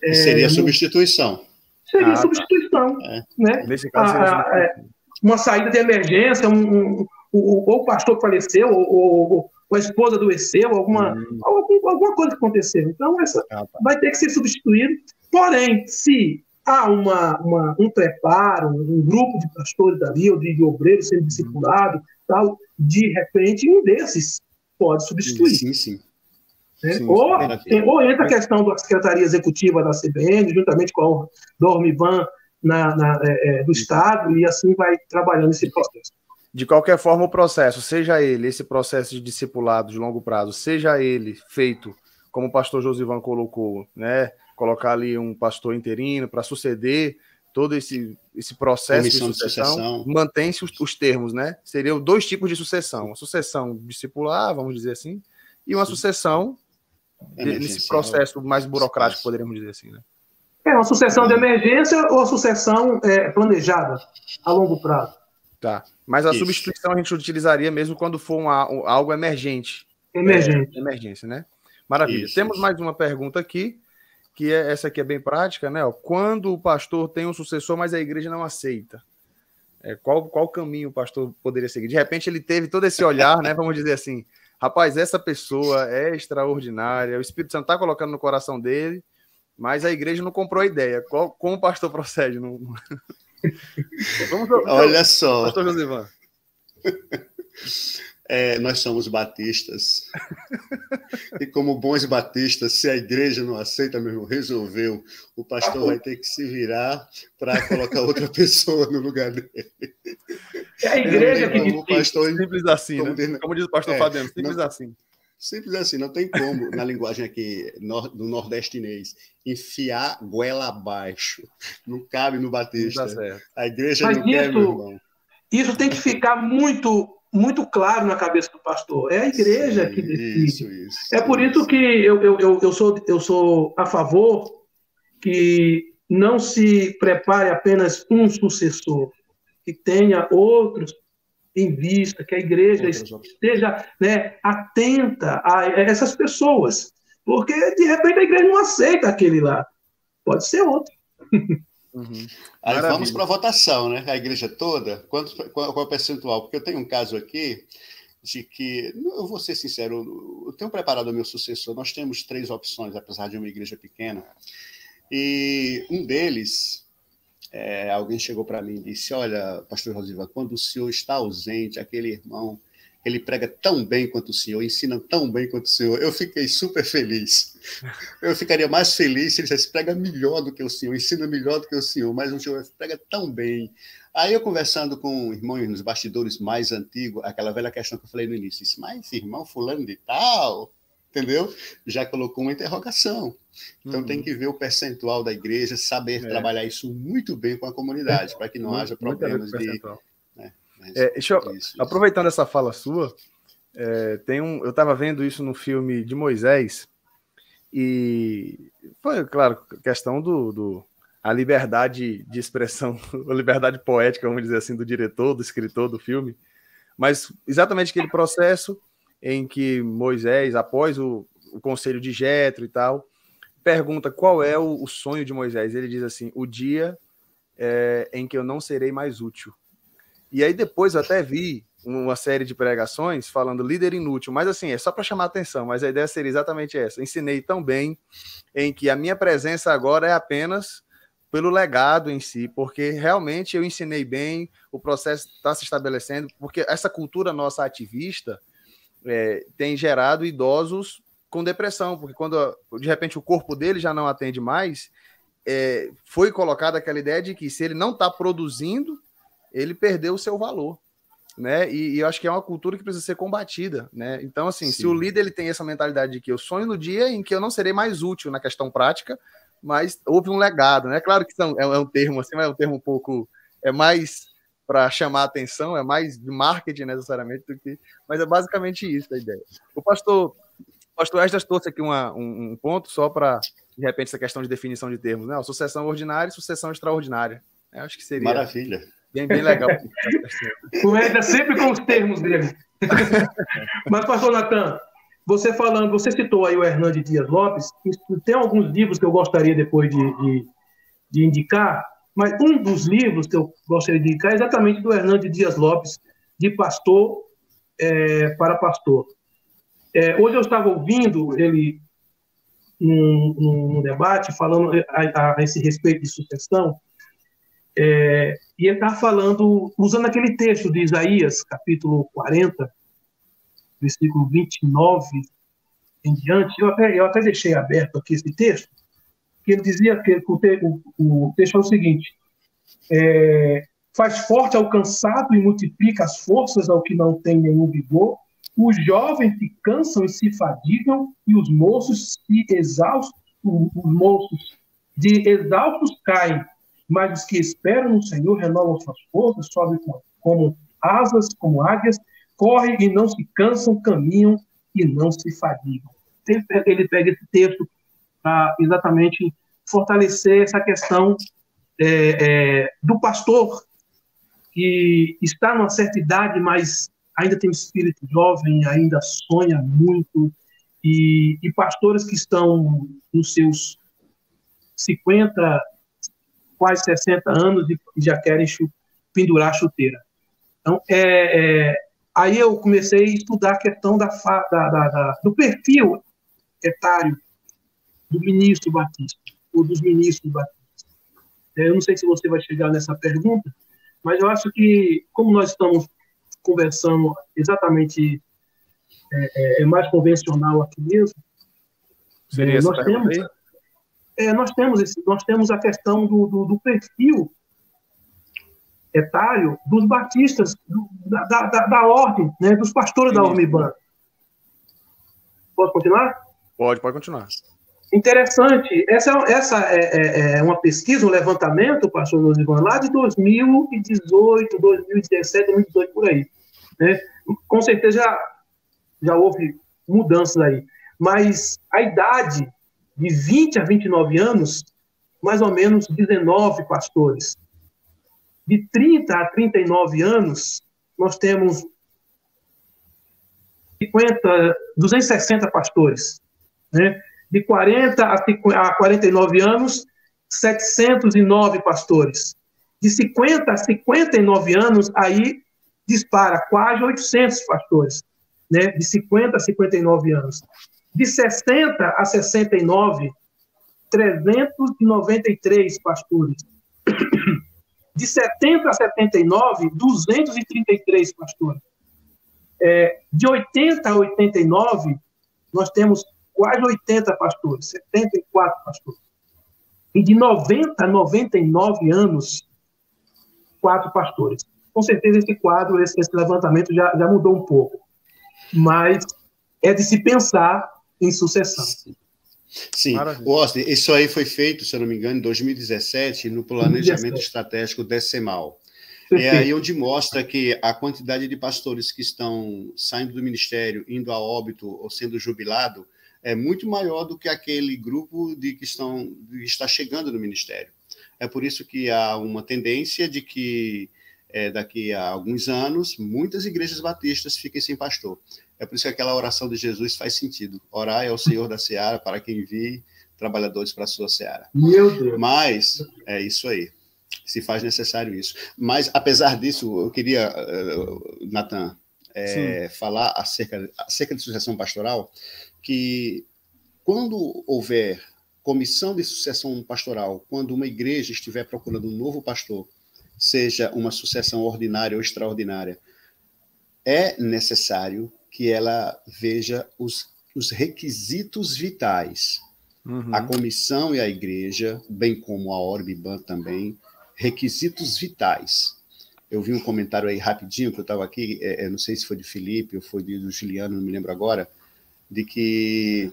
É, seria substituição. Seria ah, tá. substituição. Tá. Né? Nesse caso, seria a, a, é, uma saída de emergência, um, um, ou o pastor faleceu, ou, ou, ou a esposa adoeceu, alguma, hum. alguma, alguma coisa que aconteceu. Então, essa ah, tá. vai ter que ser substituído. Porém, se há uma, uma, um preparo, um grupo de pastores ali, ou de, de obreiros sendo discipulado, tal, de repente, um desses pode substituir. Sim, sim. Né? Sim, ou, tem, ou entra a questão da Secretaria Executiva da CBN, juntamente com a Dormivan na, na é, é, do Estado, e assim vai trabalhando esse processo. De qualquer forma, o processo, seja ele, esse processo de discipulado de longo prazo, seja ele feito, como o pastor Josivan colocou, né? Colocar ali um pastor interino para suceder todo esse, esse processo Comissão de sucessão, sucessão. mantém-se os, os, termos, né? Seriam dois tipos de sucessão: uma sucessão discipular, vamos dizer assim, e uma sucessão nesse processo mais burocrático, poderíamos dizer assim, né? É uma sucessão de emergência ou a sucessão é, planejada a longo prazo? Tá. Mas a Isso. substituição a gente utilizaria mesmo quando for uma, algo emergente. Emergente. É, emergência, né? Maravilha. Isso, Temos isso. mais uma pergunta aqui, que é, essa aqui é bem prática, né? Quando o pastor tem um sucessor, mas a igreja não aceita. É, qual, qual caminho o pastor poderia seguir? De repente ele teve todo esse olhar, né? Vamos dizer assim, rapaz, essa pessoa é extraordinária, o Espírito Santo está colocando no coração dele, mas a igreja não comprou a ideia. Qual, como o pastor procede? No... Vamos, Olha só. Pastor Josivan. É, nós somos batistas. e como bons batistas, se a igreja não aceita, meu irmão, resolveu. O pastor vai ter que se virar para colocar outra pessoa no lugar dele. É a igreja que diz pastor, Simples assim, como, né? diz, como diz o pastor é, Fabiano, simples não, assim. Simples assim, não tem como, na linguagem aqui do nordestinês, enfiar goela abaixo. Não cabe no Batista. A igreja Mas não isso, quer, meu irmão. Isso tem que ficar muito muito claro na cabeça do pastor. É a igreja Sim, que decide. Isso, isso, é por isso, isso que eu, eu, eu, eu, sou, eu sou a favor que não se prepare apenas um sucessor, que tenha outros em vista, que a igreja esteja né, atenta a essas pessoas. Porque, de repente, a igreja não aceita aquele lá. Pode ser outro. Uhum. Aí Maravilha. vamos para a votação, né? A igreja toda, quanto, qual, qual é o percentual? Porque eu tenho um caso aqui de que, eu vou ser sincero, eu tenho preparado o meu sucessor. Nós temos três opções, apesar de uma igreja pequena. E um deles, é, alguém chegou para mim e disse: Olha, Pastor Rosiva, quando o senhor está ausente, aquele irmão ele prega tão bem quanto o senhor, ensina tão bem quanto o senhor. Eu fiquei super feliz. Eu ficaria mais feliz se ele dissesse, prega melhor do que o senhor, ensina melhor do que o senhor, mas o senhor prega tão bem. Aí eu conversando com irmãos nos bastidores mais antigos, aquela velha questão que eu falei no início, disse, mas irmão fulano de tal, entendeu? Já colocou uma interrogação. Então uhum. tem que ver o percentual da igreja, saber é. trabalhar isso muito bem com a comunidade, para que não muito, haja problemas de é, deixa eu, isso, isso. Aproveitando essa fala sua, é, tem um, eu estava vendo isso no filme de Moisés e foi, claro, questão do, do a liberdade de expressão, a liberdade poética, vamos dizer assim, do diretor, do escritor do filme, mas exatamente aquele processo em que Moisés, após o, o conselho de Jetro e tal, pergunta qual é o, o, sonho de Moisés. Ele diz assim: o dia é, em que eu não serei mais útil. E aí depois eu até vi uma série de pregações falando líder inútil, mas assim, é só para chamar atenção, mas a ideia seria exatamente essa. Ensinei tão bem em que a minha presença agora é apenas pelo legado em si, porque realmente eu ensinei bem, o processo está se estabelecendo, porque essa cultura nossa ativista é, tem gerado idosos com depressão, porque quando de repente o corpo dele já não atende mais, é, foi colocada aquela ideia de que se ele não está produzindo, ele perdeu o seu valor. Né? E, e, eu acho que é uma cultura que precisa ser combatida, né? Então, assim, Sim. se o líder ele tem essa mentalidade de que eu sonho no dia em que eu não serei mais útil na questão prática, mas houve um legado, né? Claro que são, é, é um termo assim, é um termo um pouco é mais para chamar a atenção, é mais de marketing necessariamente do que, mas é basicamente isso a ideia. O pastor, o pastor Esdras trouxe aqui uma, um, um ponto só para de repente essa questão de definição de termos, né? Sucessão ordinária e sucessão extraordinária. Eu acho que seria. Maravilha. Bem, bem legal. o Ed é sempre com os termos dele. Mas, pastor Natan, você falando, você citou aí o Hernandes Dias Lopes, tem alguns livros que eu gostaria depois de, de, de indicar, mas um dos livros que eu gostaria de indicar é exatamente do Hernandes Dias Lopes, de pastor é, para pastor. É, hoje eu estava ouvindo ele num, num debate falando a, a, esse respeito de sucessão, é, e ele estava falando, usando aquele texto de Isaías, capítulo 40, versículo 29 em diante, eu até, eu até deixei aberto aqui esse texto, que ele dizia que o, o, o texto é o seguinte: é, faz forte ao cansado e multiplica as forças ao que não tem nenhum vigor. Os jovens se cansam e se fadigam, e os moços se exaustam, os moços de exaustos caem, mas os que esperam no Senhor renovam suas forças, sobem como asas, como águias, correm e não se cansam, caminham e não se fadigam. Ele pega esse texto para exatamente fortalecer essa questão é, é, do pastor que está numa certa idade, mas ainda tem um espírito jovem, ainda sonha muito, e, e pastores que estão nos seus 50, quase 60 anos e já querem pendurar a chuteira. Então, é, é, aí eu comecei a estudar a questão da, da, da, da, do perfil etário do ministro Batista, ou dos ministros Batista. É, eu não sei se você vai chegar nessa pergunta, mas eu acho que, como nós estamos conversando exatamente é, é, é mais convencional aqui mesmo, Seria nós, temos, é, nós, temos esse, nós temos a questão do, do, do perfil etário dos batistas, do, da, da, da, ordem, né, dos pastores Sim. da Ormiban. Posso continuar? Pode, pode continuar. Interessante. Essa, essa é, é, é, uma pesquisa, um levantamento, pastor Losivan, lá de 2018, 2017, 2018, por aí. Né? Com certeza já, já houve mudanças aí. Mas a idade de 20 a 29 anos, mais ou menos 19 pastores. De 30 a 39 anos, nós temos 50, 260 pastores. Né? De 40 a 49 anos, 709 pastores. De 50 a 59 anos, aí dispara quase 800 pastores, né? De 50 a 59 anos. De 60 a 69, 393 pastores. De 70 a 79, 233 pastores. É, de 80 a 89, nós temos quase 80 pastores, 74 pastores. E de 90 a 99 anos, quatro pastores. Com certeza esse quadro, esse, esse levantamento já, já mudou um pouco. Mas é de se pensar em sucessão. Sim, Austin, isso aí foi feito, se eu não me engano, em 2017, no planejamento 2017. estratégico decimal. É aí onde mostra que a quantidade de pastores que estão saindo do ministério, indo a óbito ou sendo jubilado, é muito maior do que aquele grupo de que estão de está chegando no ministério. É por isso que há uma tendência de que é, daqui a alguns anos muitas igrejas batistas fiquem sem pastor. É por isso que aquela oração de Jesus faz sentido. Orar é o Senhor da seara para quem envie trabalhadores para a sua seara. Meu Deus. Mas é isso aí. Se faz necessário isso. Mas apesar disso, eu queria, uh, Natan, é, falar acerca, acerca de sucessão pastoral que quando houver comissão de sucessão pastoral, quando uma igreja estiver procurando um novo pastor, seja uma sucessão ordinária ou extraordinária, é necessário que ela veja os, os requisitos vitais. Uhum. A comissão e a igreja, bem como a Orbiban também, requisitos vitais. Eu vi um comentário aí rapidinho, que eu estava aqui, é, é, não sei se foi de Felipe ou foi de, do Juliano, não me lembro agora, de que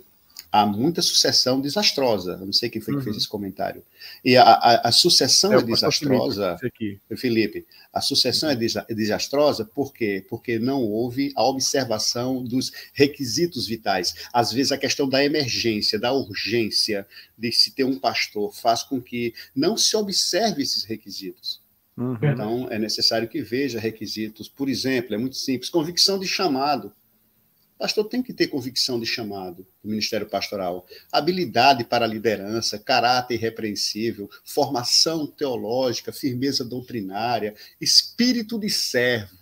há muita sucessão desastrosa. Eu não sei quem foi que fez uhum. esse comentário. E a, a, a sucessão é, é desastrosa, Felipe, Felipe, a sucessão é, é desastrosa por quê? Porque não houve a observação dos requisitos vitais. Às vezes a questão da emergência, da urgência de se ter um pastor faz com que não se observe esses requisitos. Uhum. Então, é necessário que veja requisitos. Por exemplo, é muito simples, convicção de chamado pastor tem que ter convicção de chamado do ministério pastoral, habilidade para a liderança, caráter irrepreensível, formação teológica, firmeza doutrinária, espírito de servo,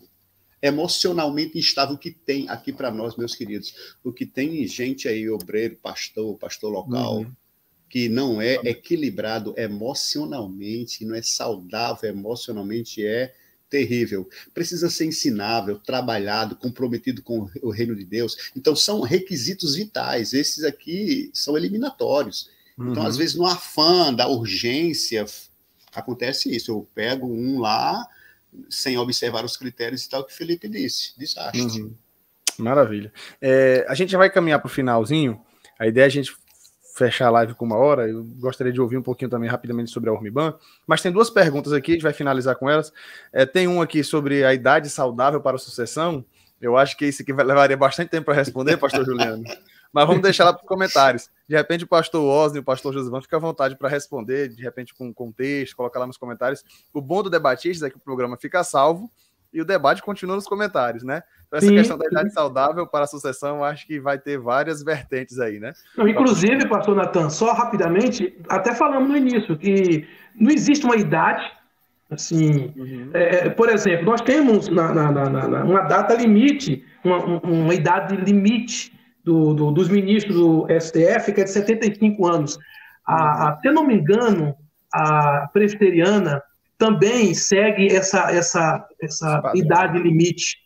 emocionalmente instável que tem aqui para nós, meus queridos. O que tem gente aí, obreiro, pastor, pastor local, uhum. que não é equilibrado emocionalmente, não é saudável emocionalmente, é terrível. Precisa ser ensinável, trabalhado, comprometido com o reino de Deus. Então, são requisitos vitais. Esses aqui são eliminatórios. Uhum. Então, às uhum. vezes, no afã da urgência, acontece isso. Eu pego um lá, sem observar os critérios e tal, que o Felipe disse. Desastre. Uhum. Maravilha. É, a gente vai caminhar para o finalzinho. A ideia é a gente fechar a live com uma hora, eu gostaria de ouvir um pouquinho também rapidamente sobre a Ormiban, mas tem duas perguntas aqui, a gente vai finalizar com elas. É, tem um aqui sobre a idade saudável para a sucessão. Eu acho que isso aqui levaria bastante tempo para responder, pastor Juliano. Mas vamos deixar lá para os comentários. De repente, o pastor Osni o pastor Josivan fica à vontade para responder, de repente, com contexto, colocar lá nos comentários. O bom do debatista é que o programa fica salvo e o debate continua nos comentários, né? Então, essa sim, questão da idade sim. saudável para a sucessão, acho que vai ter várias vertentes aí, né? Não, inclusive, pastor Natan, só rapidamente, até falamos no início que não existe uma idade, assim, uhum. é, é por exemplo, nós temos na, na, na, uma data limite, uma, uma idade limite do, do, dos ministros do STF, que é de 75 anos. A, a, se não me engano, a presbiteriana também segue essa, essa, essa idade limite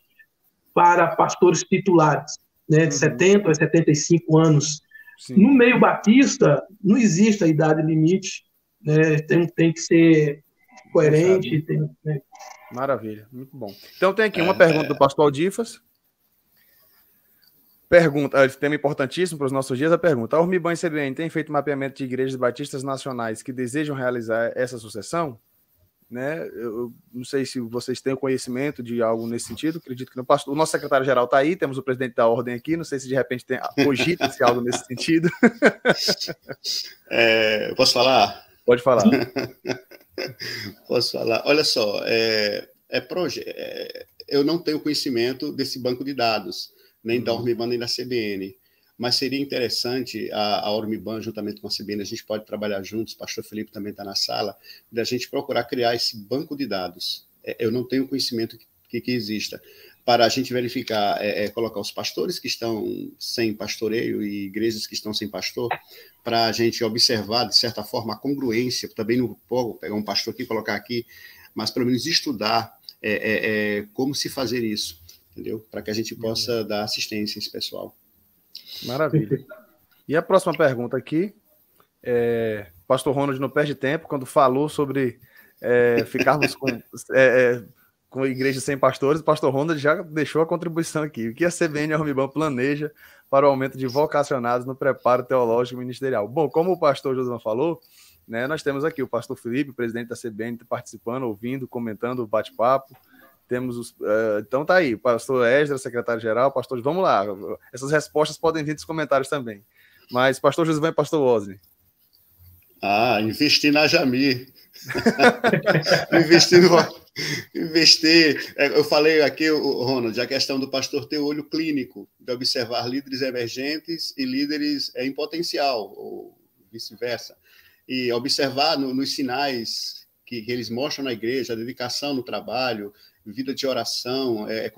para pastores titulares, né, de uhum. 70 a 75 anos. Sim. No meio batista, não existe a idade limite, né, tem, tem que ser coerente. Tem, né. Maravilha, muito bom. Então tem aqui uma é, pergunta é... do pastor Aldifas. Pergunta, esse tema importantíssimo para os nossos dias, a pergunta, a Urmiban e CBN tem feito mapeamento de igrejas batistas nacionais que desejam realizar essa sucessão? Né? Eu não sei se vocês têm conhecimento de algo nesse sentido, acredito que não. O nosso secretário-geral está aí, temos o presidente da ordem aqui, não sei se de repente tem cogita-se algo nesse sentido. É, posso falar? Pode falar. posso falar. Olha só, é, é, proje é, eu não tenho conhecimento desse banco de dados, nem uhum. da Ormiban, nem da CBN mas seria interessante a, a Ormiban, juntamente com a CBN, a gente pode trabalhar juntos, o pastor Felipe também está na sala, da gente procurar criar esse banco de dados. É, eu não tenho conhecimento que, que exista, para a gente verificar, é, é, colocar os pastores que estão sem pastoreio e igrejas que estão sem pastor, para a gente observar, de certa forma, a congruência, também não vou pegar um pastor aqui e colocar aqui, mas pelo menos estudar é, é, é como se fazer isso, entendeu? Para que a gente possa dar assistência a esse pessoal. Maravilha. E a próxima pergunta aqui, é, Pastor Ronald não perde tempo, quando falou sobre é, ficarmos com, é, é, com igreja sem pastores, Pastor Ronald já deixou a contribuição aqui. O que a CBN a Romibão planeja para o aumento de vocacionados no preparo teológico ministerial? Bom, como o pastor Josué falou, né, nós temos aqui o pastor Felipe, presidente da CBN, participando, ouvindo, comentando o bate-papo. Temos os. Uh, então tá aí, pastor Esdra, secretário-geral, pastor. Vamos lá. Essas respostas podem vir dos comentários também. Mas, pastor José e pastor Osni. Ah, investir na Jami. investir no. Investir. É, eu falei aqui, Ronald, a questão do pastor ter olho clínico, de observar líderes emergentes e líderes em potencial, ou vice-versa. E observar no, nos sinais que, que, eles mostram na igreja, a dedicação no trabalho, vida de oração, é, é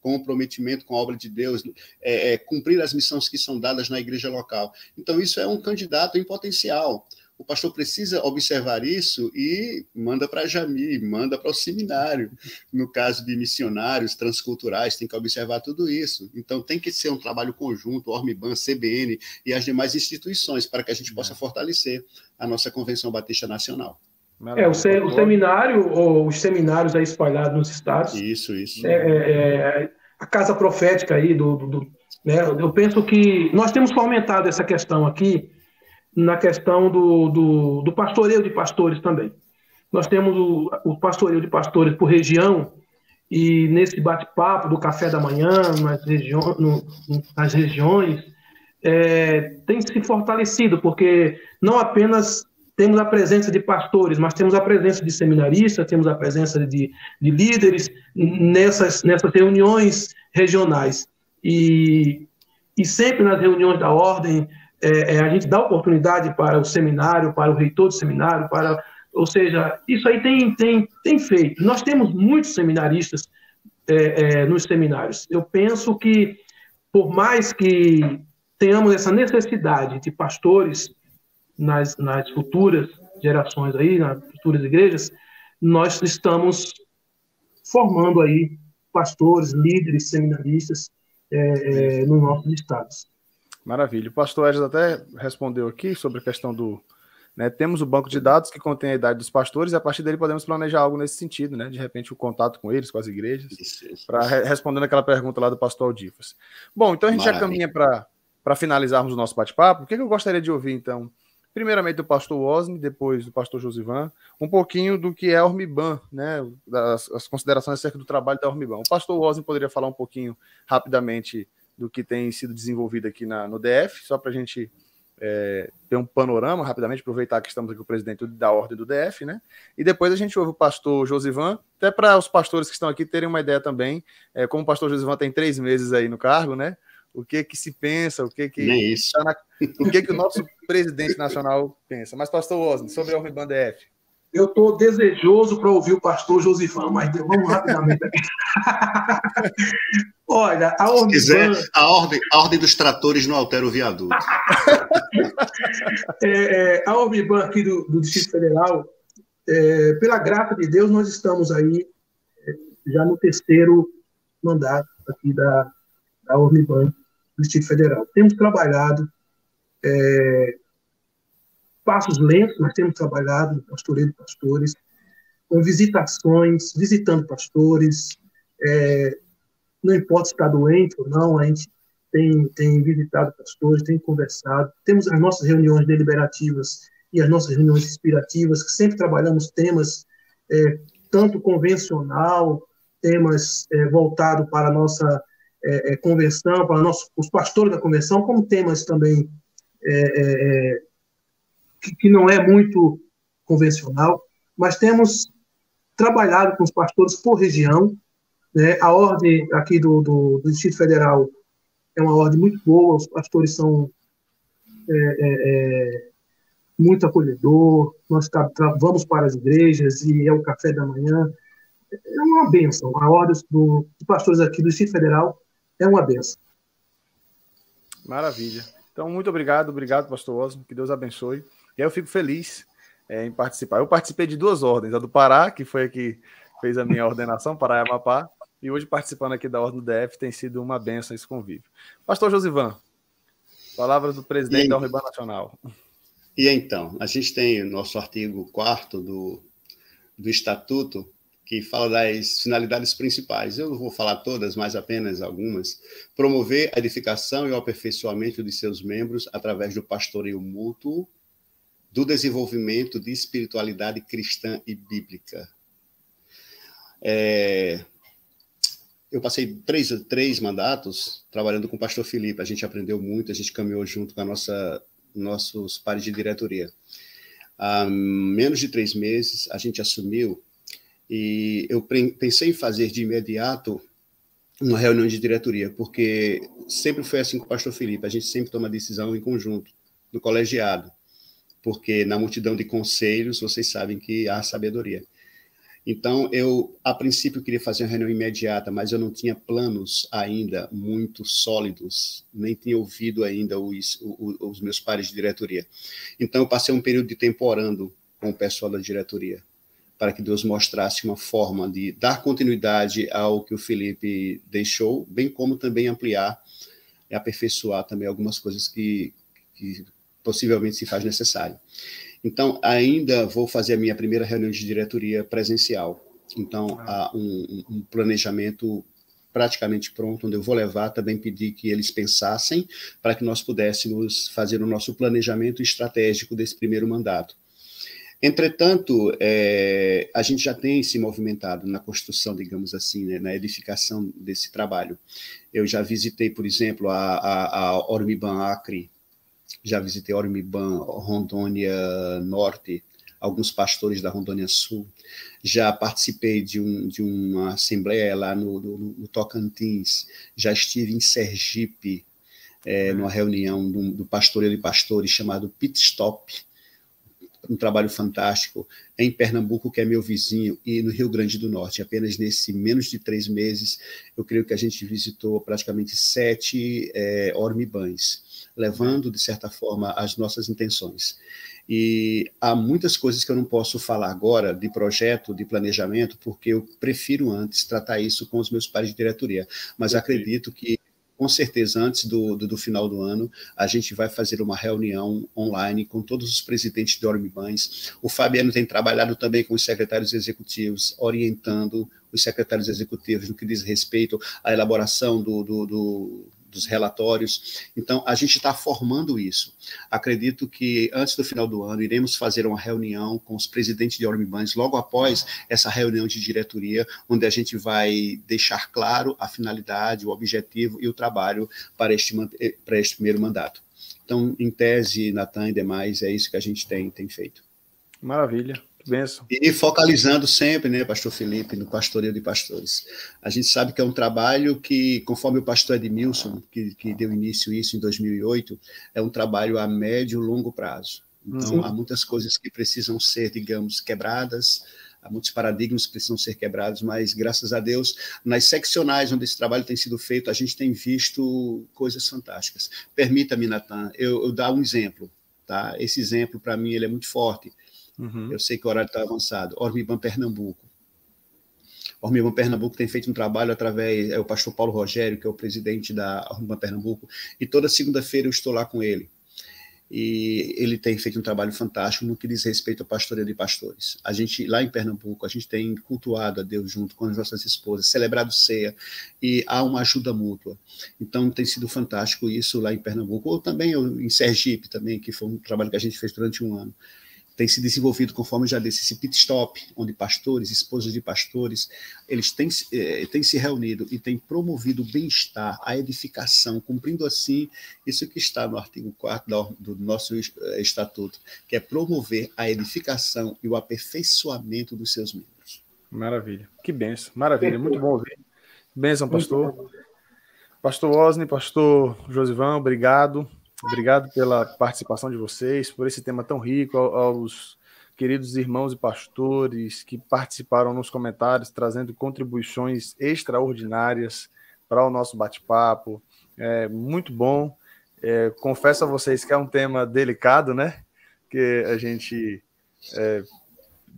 comprometimento com a obra de Deus, é, é, cumprir as missões que são dadas na igreja local. Então, isso é um candidato em potencial. O pastor precisa observar isso e manda para Jami, manda para o seminário. No caso de missionários transculturais, tem que observar tudo isso. Então, tem que ser um trabalho conjunto, Ormiban, CBN e as demais instituições, para que a gente possa é. fortalecer a nossa Convenção Batista Nacional. É, o, se, o, seminário, ou os seminários aí espalhados nos estados. Isso, isso. É, é, é, a casa profética aí do, do, do, né, eu penso que nós temos fomentado essa questão aqui na questão do, do, do pastoreio de pastores também. Nós temos o, o pastoreio de pastores por região e nesse bate-papo do café da manhã nas, regi no, nas regiões é, tem se fortalecido porque não apenas temos a presença de pastores, mas temos a presença de seminaristas, temos a presença de, de líderes nessas, nessas reuniões regionais. E e sempre nas reuniões da ordem, é, é, a gente dá oportunidade para o seminário, para o reitor do seminário, para, ou seja, isso aí tem, tem, tem feito. Nós temos muitos seminaristas é, é, nos seminários. Eu penso que, por mais que tenhamos essa necessidade de pastores nas, nas futuras gerações aí, nas futuras igrejas, nós estamos formando aí pastores, líderes, seminaristas é, é, nos nossos estados. Maravilha. O pastor Edson até respondeu aqui sobre a questão do. Né, temos o banco de dados que contém a idade dos pastores e a partir dele podemos planejar algo nesse sentido, né? De repente o contato com eles, com as igrejas, para respondendo aquela pergunta lá do pastor Aldifas. Bom, então a gente Maravilha. já caminha para finalizarmos o nosso bate-papo. O que, que eu gostaria de ouvir, então, primeiramente do pastor Osni, depois do pastor Josivan, um pouquinho do que é a Ormiban, né, das, as considerações acerca do trabalho da Ormiban. O pastor Osni poderia falar um pouquinho rapidamente do que tem sido desenvolvido aqui na, no DF, só para a gente é, ter um panorama rapidamente, aproveitar que estamos aqui com o presidente da ordem do DF, né? E depois a gente ouve o pastor Josivan, até para os pastores que estão aqui terem uma ideia também, é, como o pastor Josivan tem três meses aí no cargo, né? O que que se pensa, o que que tá na, o que que o nosso presidente nacional pensa. Mas pastor Osni, sobre a Ormiban DF. Eu estou desejoso para ouvir o pastor Josifão, mas vamos rapidamente aqui. Olha, a Ormiban... quiser, a ordem, a ordem dos tratores não altera o viaduto. é, é, a Ormiban aqui do, do Distrito Federal, é, pela graça de Deus, nós estamos aí é, já no terceiro mandato aqui da, da Ormiban do Distrito Federal. Temos trabalhado é, passos lentos, mas temos trabalhado no pastoreio de pastores, com visitações, visitando pastores, é, não importa se está doente ou não, a gente tem, tem visitado pastores, tem conversado, temos as nossas reuniões deliberativas e as nossas reuniões inspirativas, que sempre trabalhamos temas é, tanto convencional, temas é, voltados para a nossa é, é, convenção, para nós, os pastores da convenção, como temas também é, é, é, que, que, não é muito convencional, mas temos trabalhado com os pastores por região. Né? A ordem aqui do, do, do, Distrito Federal é uma ordem muito boa, os pastores são é, muito acolhedor, nós vamos para as igrejas e é o café da manhã. É uma benção. A ordem do, dos pastores aqui do Distrito Federal é uma benção. Maravilha. Então, muito obrigado, obrigado, pastor Osmo, que Deus abençoe. E eu fico feliz é, em participar. Eu participei de duas ordens, a do Pará, que foi a que fez a minha ordenação, Pará e Amapá, e hoje participando aqui da Ordem do DF tem sido uma benção esse convívio. Pastor Josivan, palavras do presidente e, da Urban Nacional. E então, a gente tem o nosso artigo 4 do, do Estatuto, que fala das finalidades principais. Eu não vou falar todas, mas apenas algumas. Promover a edificação e o aperfeiçoamento de seus membros através do pastoreio mútuo, do desenvolvimento de espiritualidade cristã e bíblica. É, eu passei três, três mandatos trabalhando com o pastor Felipe. A gente aprendeu muito, a gente caminhou junto com a nossa, nossos pares de diretoria. Há menos de três meses, a gente assumiu e eu pensei em fazer de imediato uma reunião de diretoria, porque sempre foi assim com o pastor Felipe, a gente sempre toma decisão em conjunto, no colegiado, porque na multidão de conselhos, vocês sabem que há sabedoria. Então, eu, a princípio, queria fazer uma reunião imediata, mas eu não tinha planos ainda muito sólidos, nem tinha ouvido ainda os, os, os meus pares de diretoria. Então, eu passei um período de tempo orando com o pessoal da diretoria, para que Deus mostrasse uma forma de dar continuidade ao que o Felipe deixou, bem como também ampliar e aperfeiçoar também algumas coisas que, que possivelmente se faz necessário. Então, ainda vou fazer a minha primeira reunião de diretoria presencial. Então, ah. há um, um planejamento praticamente pronto, onde eu vou levar, também pedir que eles pensassem para que nós pudéssemos fazer o nosso planejamento estratégico desse primeiro mandato. Entretanto, é, a gente já tem se movimentado na construção, digamos assim, né, na edificação desse trabalho. Eu já visitei, por exemplo, a, a, a Ormiban Acre, já visitei Ormiban Rondônia Norte, alguns pastores da Rondônia Sul, já participei de, um, de uma assembleia lá no, no, no Tocantins, já estive em Sergipe, é, numa reunião do, do pastoreio de pastores chamado Pit Stop, um trabalho fantástico em Pernambuco, que é meu vizinho, e no Rio Grande do Norte. Apenas nesse menos de três meses, eu creio que a gente visitou praticamente sete é, Ormibães, levando, de certa forma, as nossas intenções. E há muitas coisas que eu não posso falar agora de projeto, de planejamento, porque eu prefiro antes tratar isso com os meus pares de diretoria. Mas acredito que com certeza, antes do, do, do, final do ano, a gente vai fazer uma reunião online com todos os presidentes de Ormibães. O Fabiano tem trabalhado também com os secretários executivos, orientando os secretários executivos no que diz respeito à elaboração do, do, do dos relatórios. Então, a gente está formando isso. Acredito que antes do final do ano iremos fazer uma reunião com os presidentes de Ormibans, logo após essa reunião de diretoria, onde a gente vai deixar claro a finalidade, o objetivo e o trabalho para este, para este primeiro mandato. Então, em tese, Natan e demais, é isso que a gente tem, tem feito. Maravilha. Benção. E focalizando sempre, né, pastor Felipe, no pastoreio de pastores. A gente sabe que é um trabalho que, conforme o pastor Edmilson, que, que deu início a isso em 2008, é um trabalho a médio e longo prazo. Então, há muitas coisas que precisam ser, digamos, quebradas, há muitos paradigmas que precisam ser quebrados, mas, graças a Deus, nas seccionais onde esse trabalho tem sido feito, a gente tem visto coisas fantásticas. Permita-me, Natan, eu, eu dar um exemplo. Tá? Esse exemplo, para mim, ele é muito forte Uhum. Eu sei que o horário está avançado. Ormiban Pernambuco. Ormiban Pernambuco tem feito um trabalho através, é o pastor Paulo Rogério, que é o presidente da Ormiban Pernambuco, e toda segunda-feira eu estou lá com ele. E ele tem feito um trabalho fantástico no que diz respeito ao pastoreio de pastores. A gente, lá em Pernambuco, a gente tem cultuado a Deus junto com as nossas esposas, celebrado ceia, e há uma ajuda mútua. Então, tem sido fantástico isso lá em Pernambuco, ou também em Sergipe, também, que foi um trabalho que a gente fez durante um ano tem se desenvolvido, conforme já disse, esse pit stop, onde pastores, esposas de pastores, eles têm, eh, têm se reunido e têm promovido o bem-estar, a edificação, cumprindo assim isso que está no artigo 4 do nosso eh, estatuto, que é promover a edificação e o aperfeiçoamento dos seus membros. Maravilha, que benção, maravilha, muito bom ouvir. Benção, pastor. Pastor Osni, pastor Josivan, obrigado Obrigado pela participação de vocês, por esse tema tão rico, aos queridos irmãos e pastores que participaram nos comentários, trazendo contribuições extraordinárias para o nosso bate-papo. É muito bom. É, confesso a vocês que é um tema delicado, né? Que a gente é,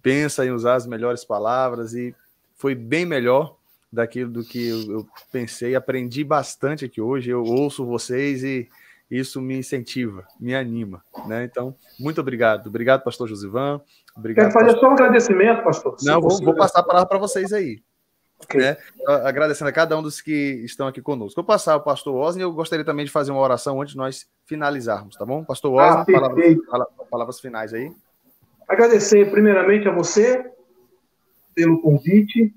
pensa em usar as melhores palavras e foi bem melhor daquilo do que eu, eu pensei. Aprendi bastante aqui hoje. Eu ouço vocês e isso me incentiva, me anima, né? Então, muito obrigado. Obrigado, pastor Josivan. Obrigado, Quero fazer pastor... só um agradecimento, pastor. Não, vou, vou, passar a palavra para vocês aí. Okay. Né? Agradecendo a cada um dos que estão aqui conosco. Vou passar ao pastor Osni, eu gostaria também de fazer uma oração antes de nós finalizarmos, tá bom? Pastor Osni, ah, palavras, palavras finais aí. Agradecer primeiramente a você pelo convite.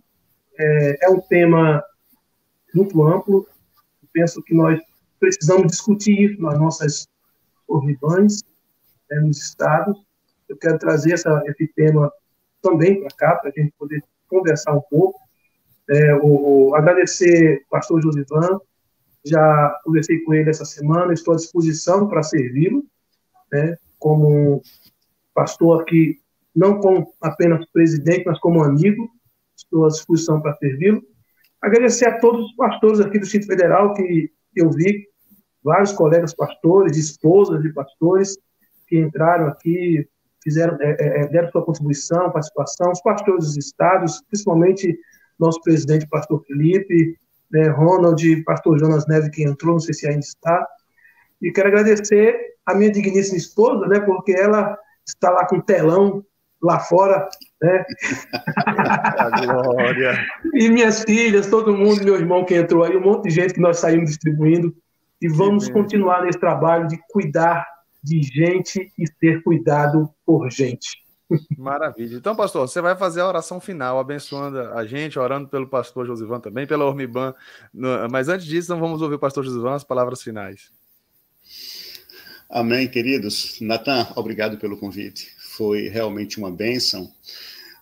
É, é um tema muito amplo. penso que nós precisamos discutir isso nas nossas corridões, né, nos estados. Eu quero trazer essa, esse tema também para cá, para a gente poder conversar um pouco. É, o, o, agradecer ao pastor Josivan, já conversei com ele essa semana, estou à disposição para servi-lo, né, como pastor aqui, não como apenas presidente, mas como amigo, estou à disposição para servi-lo. Agradecer a todos os pastores aqui do Distrito Federal que eu vi vários colegas pastores, esposas de pastores que entraram aqui, fizeram, é, é, é, deram sua contribuição, participação, os pastores dos estados, principalmente nosso presidente, pastor Felipe, né, Ronald, pastor Jonas Neves, que entrou, não sei se ainda está. E quero agradecer a minha digníssima esposa, né, porque ela está lá com telão lá fora, né? e minhas filhas, todo mundo, meu irmão que entrou aí, um monte de gente que nós saímos distribuindo. E vamos continuar nesse trabalho de cuidar de gente e ser cuidado por gente. Maravilha. Então, pastor, você vai fazer a oração final, abençoando a gente, orando pelo pastor Josivan também, pela Ormiban. Mas antes disso, então vamos ouvir o pastor Josivan as palavras finais. Amém, queridos. Natan, obrigado pelo convite. Foi realmente uma bênção.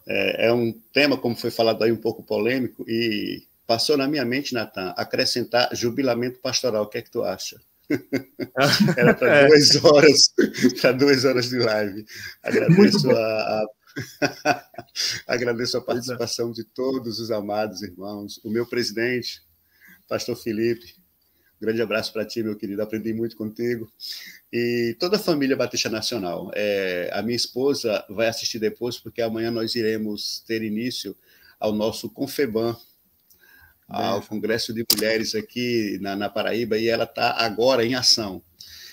É, é um tema, como foi falado aí, um pouco polêmico, e Passou na minha mente, Natan, acrescentar jubilamento pastoral. O que é que tu acha? Era para é. duas horas, para duas horas de live. Agradeço a, a Agradeço a participação de todos os amados irmãos, o meu presidente, Pastor Felipe. Um grande abraço para ti, meu querido. Aprendi muito contigo. E toda a família Batista Nacional. É, a minha esposa vai assistir depois, porque amanhã nós iremos ter início ao nosso Confeban, ao Congresso de Mulheres aqui na, na Paraíba, e ela está agora em ação.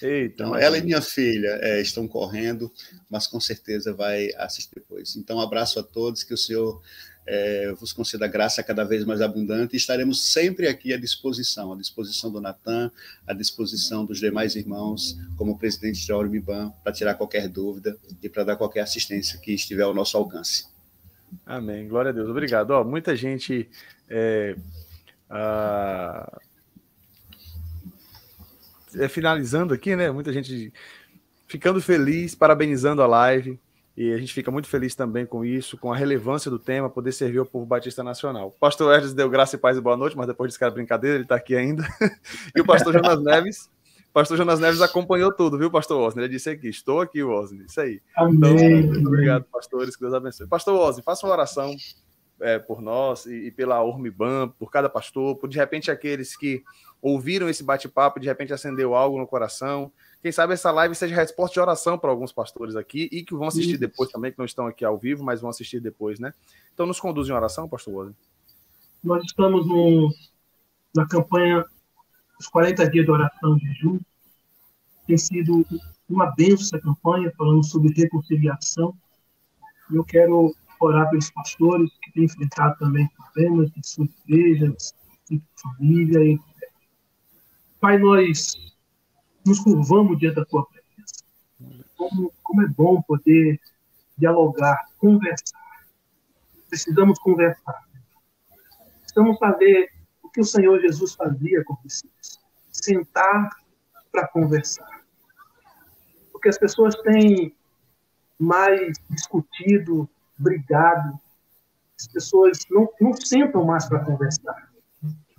Eita, então, ela e minha filha é, estão correndo, mas com certeza vai assistir depois. Então, um abraço a todos, que o Senhor é, vos conceda graça cada vez mais abundante e estaremos sempre aqui à disposição, à disposição do Natan, à disposição dos demais irmãos, como presidente da Ormiban, para tirar qualquer dúvida e para dar qualquer assistência que estiver ao nosso alcance. Amém. Glória a Deus. Obrigado. Ó, muita gente. É, ah, é, finalizando aqui, né? Muita gente ficando feliz, parabenizando a live. E a gente fica muito feliz também com isso, com a relevância do tema, poder servir ao povo batista nacional. O pastor Hermes deu graça e paz e boa noite, mas depois desse cara brincadeira, ele está aqui ainda. e o pastor Jonas Neves, pastor Jonas Neves acompanhou tudo, viu, pastor Osni? Ele disse aqui, estou aqui, Osni. Isso aí. Amém. Então, muito obrigado, pastores, que Deus abençoe. Pastor Osni, faça uma oração é, por nós e, e pela Urmibam, por cada pastor, por de repente aqueles que ouviram esse bate-papo, de repente acendeu algo no coração. Quem sabe essa live seja resposta de oração para alguns pastores aqui e que vão assistir Isso. depois também, que não estão aqui ao vivo, mas vão assistir depois, né? Então nos conduz em oração, pastor Wozen. Nós estamos no, na campanha dos 40 dias de oração de jejum. Tem sido uma benção essa campanha, falando sobre reconciliação. Eu quero orar pelos pastores têm enfrentado também problemas em suas igrejas, em família, em Pai, nós nos curvamos diante da tua presença. Como, como é bom poder dialogar, conversar. Precisamos conversar. Precisamos fazer o que o Senhor Jesus fazia com discípulos: sentar para conversar. Porque as pessoas têm mais discutido, brigado, as pessoas não, não sentam mais para conversar.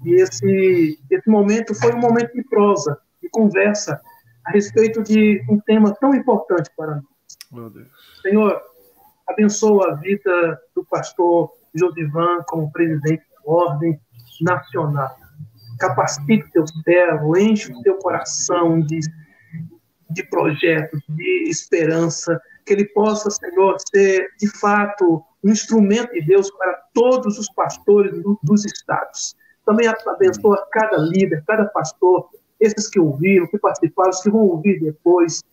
E esse, esse momento foi um momento de prosa, de conversa a respeito de um tema tão importante para nós. Senhor, abençoa a vida do pastor Josivan como presidente da Ordem Nacional. Capacite o teu servo, enche o teu coração de, de projetos, de esperança, que ele possa, Senhor, ser de fato um instrumento de Deus para todos os pastores dos estados também abençoa cada líder, cada pastor, esses que ouviram, que participaram, os que vão ouvir depois.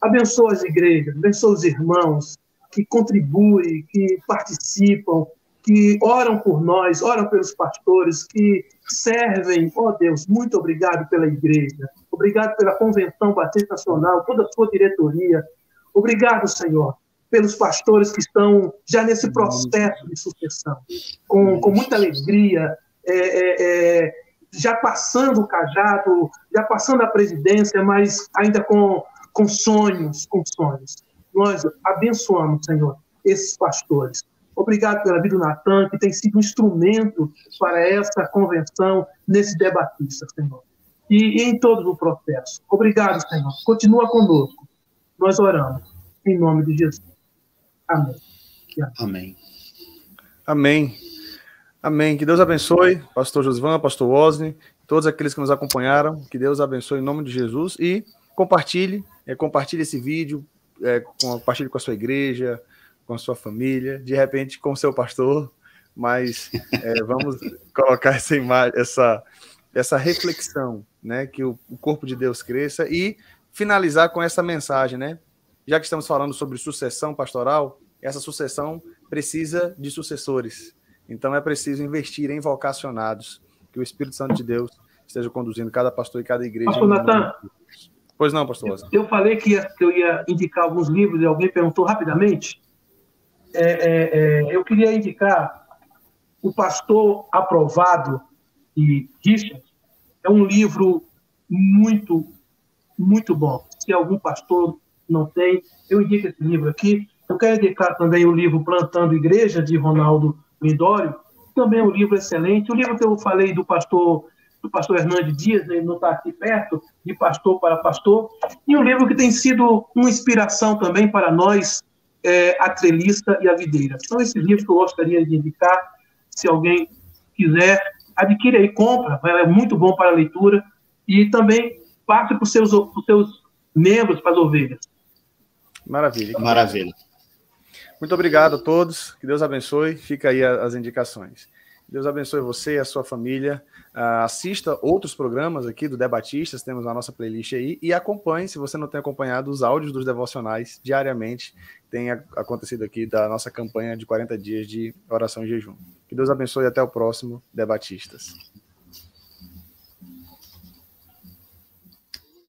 Abençoa as igrejas, abençoa os irmãos que contribuem, que participam, que oram por nós, oram pelos pastores, que servem. Oh, Deus, muito obrigado pela igreja. Obrigado pela Convenção Batista Nacional, toda a sua diretoria. Obrigado, Senhor, pelos pastores que estão já nesse processo de sucessão, com, com muita alegria, é, é, é, já passando o cajado, já passando a presidência, mas ainda com, com sonhos, com sonhos. Nós abençoamos, Senhor, esses pastores. Obrigado pela vida do Natan, que tem sido um instrumento para essa convenção nesse debatista, Senhor. E, e em todo o processo. Obrigado, Senhor. Continua conosco. Nós oramos. Em nome de Jesus. Amém. Amém. Amém. Amém. Que Deus abençoe, pastor Josvan, pastor Osni, todos aqueles que nos acompanharam. Que Deus abençoe em nome de Jesus e compartilhe, é, compartilhe esse vídeo, é, compartilhe com a sua igreja, com a sua família, de repente com o seu pastor, mas é, vamos colocar essa imagem, essa, essa reflexão, né, que o, o corpo de Deus cresça e finalizar com essa mensagem, né? Já que estamos falando sobre sucessão pastoral, essa sucessão precisa de sucessores. Então é preciso investir em vocacionados, que o Espírito Santo de Deus esteja conduzindo cada pastor e cada igreja. Pastor Natan, pois não, pastor Rosa. Eu, falei que, ia, que, eu ia indicar alguns livros e alguém perguntou rapidamente. É, é, é, eu queria indicar O Pastor Aprovado de Richard. É um livro muito, muito bom. Se algum pastor não tem, eu indico esse livro aqui. Eu quero indicar também o livro Plantando Igreja, de Ronaldo Midório, também é um livro excelente. O livro que eu falei do pastor do pastor Hernandes Dias, ele não está aqui perto, de pastor para pastor, e um livro que tem sido uma inspiração também para nós, é, a trelista e a videira. Então, esse livro que eu gostaria de indicar, se alguém quiser, adquire aí, compra, é muito bom para a leitura, e também passe para os seus, seus membros, para as ovelhas. Maravilha. Maravilha. Muito obrigado a todos. Que Deus abençoe. Fica aí as indicações. Deus abençoe você e a sua família. Uh, assista outros programas aqui do Debatistas, temos a nossa playlist aí, e acompanhe, se você não tem acompanhado, os áudios dos devocionais diariamente. Tem acontecido aqui da nossa campanha de 40 dias de oração e jejum. Que Deus abençoe e até o próximo Debatistas.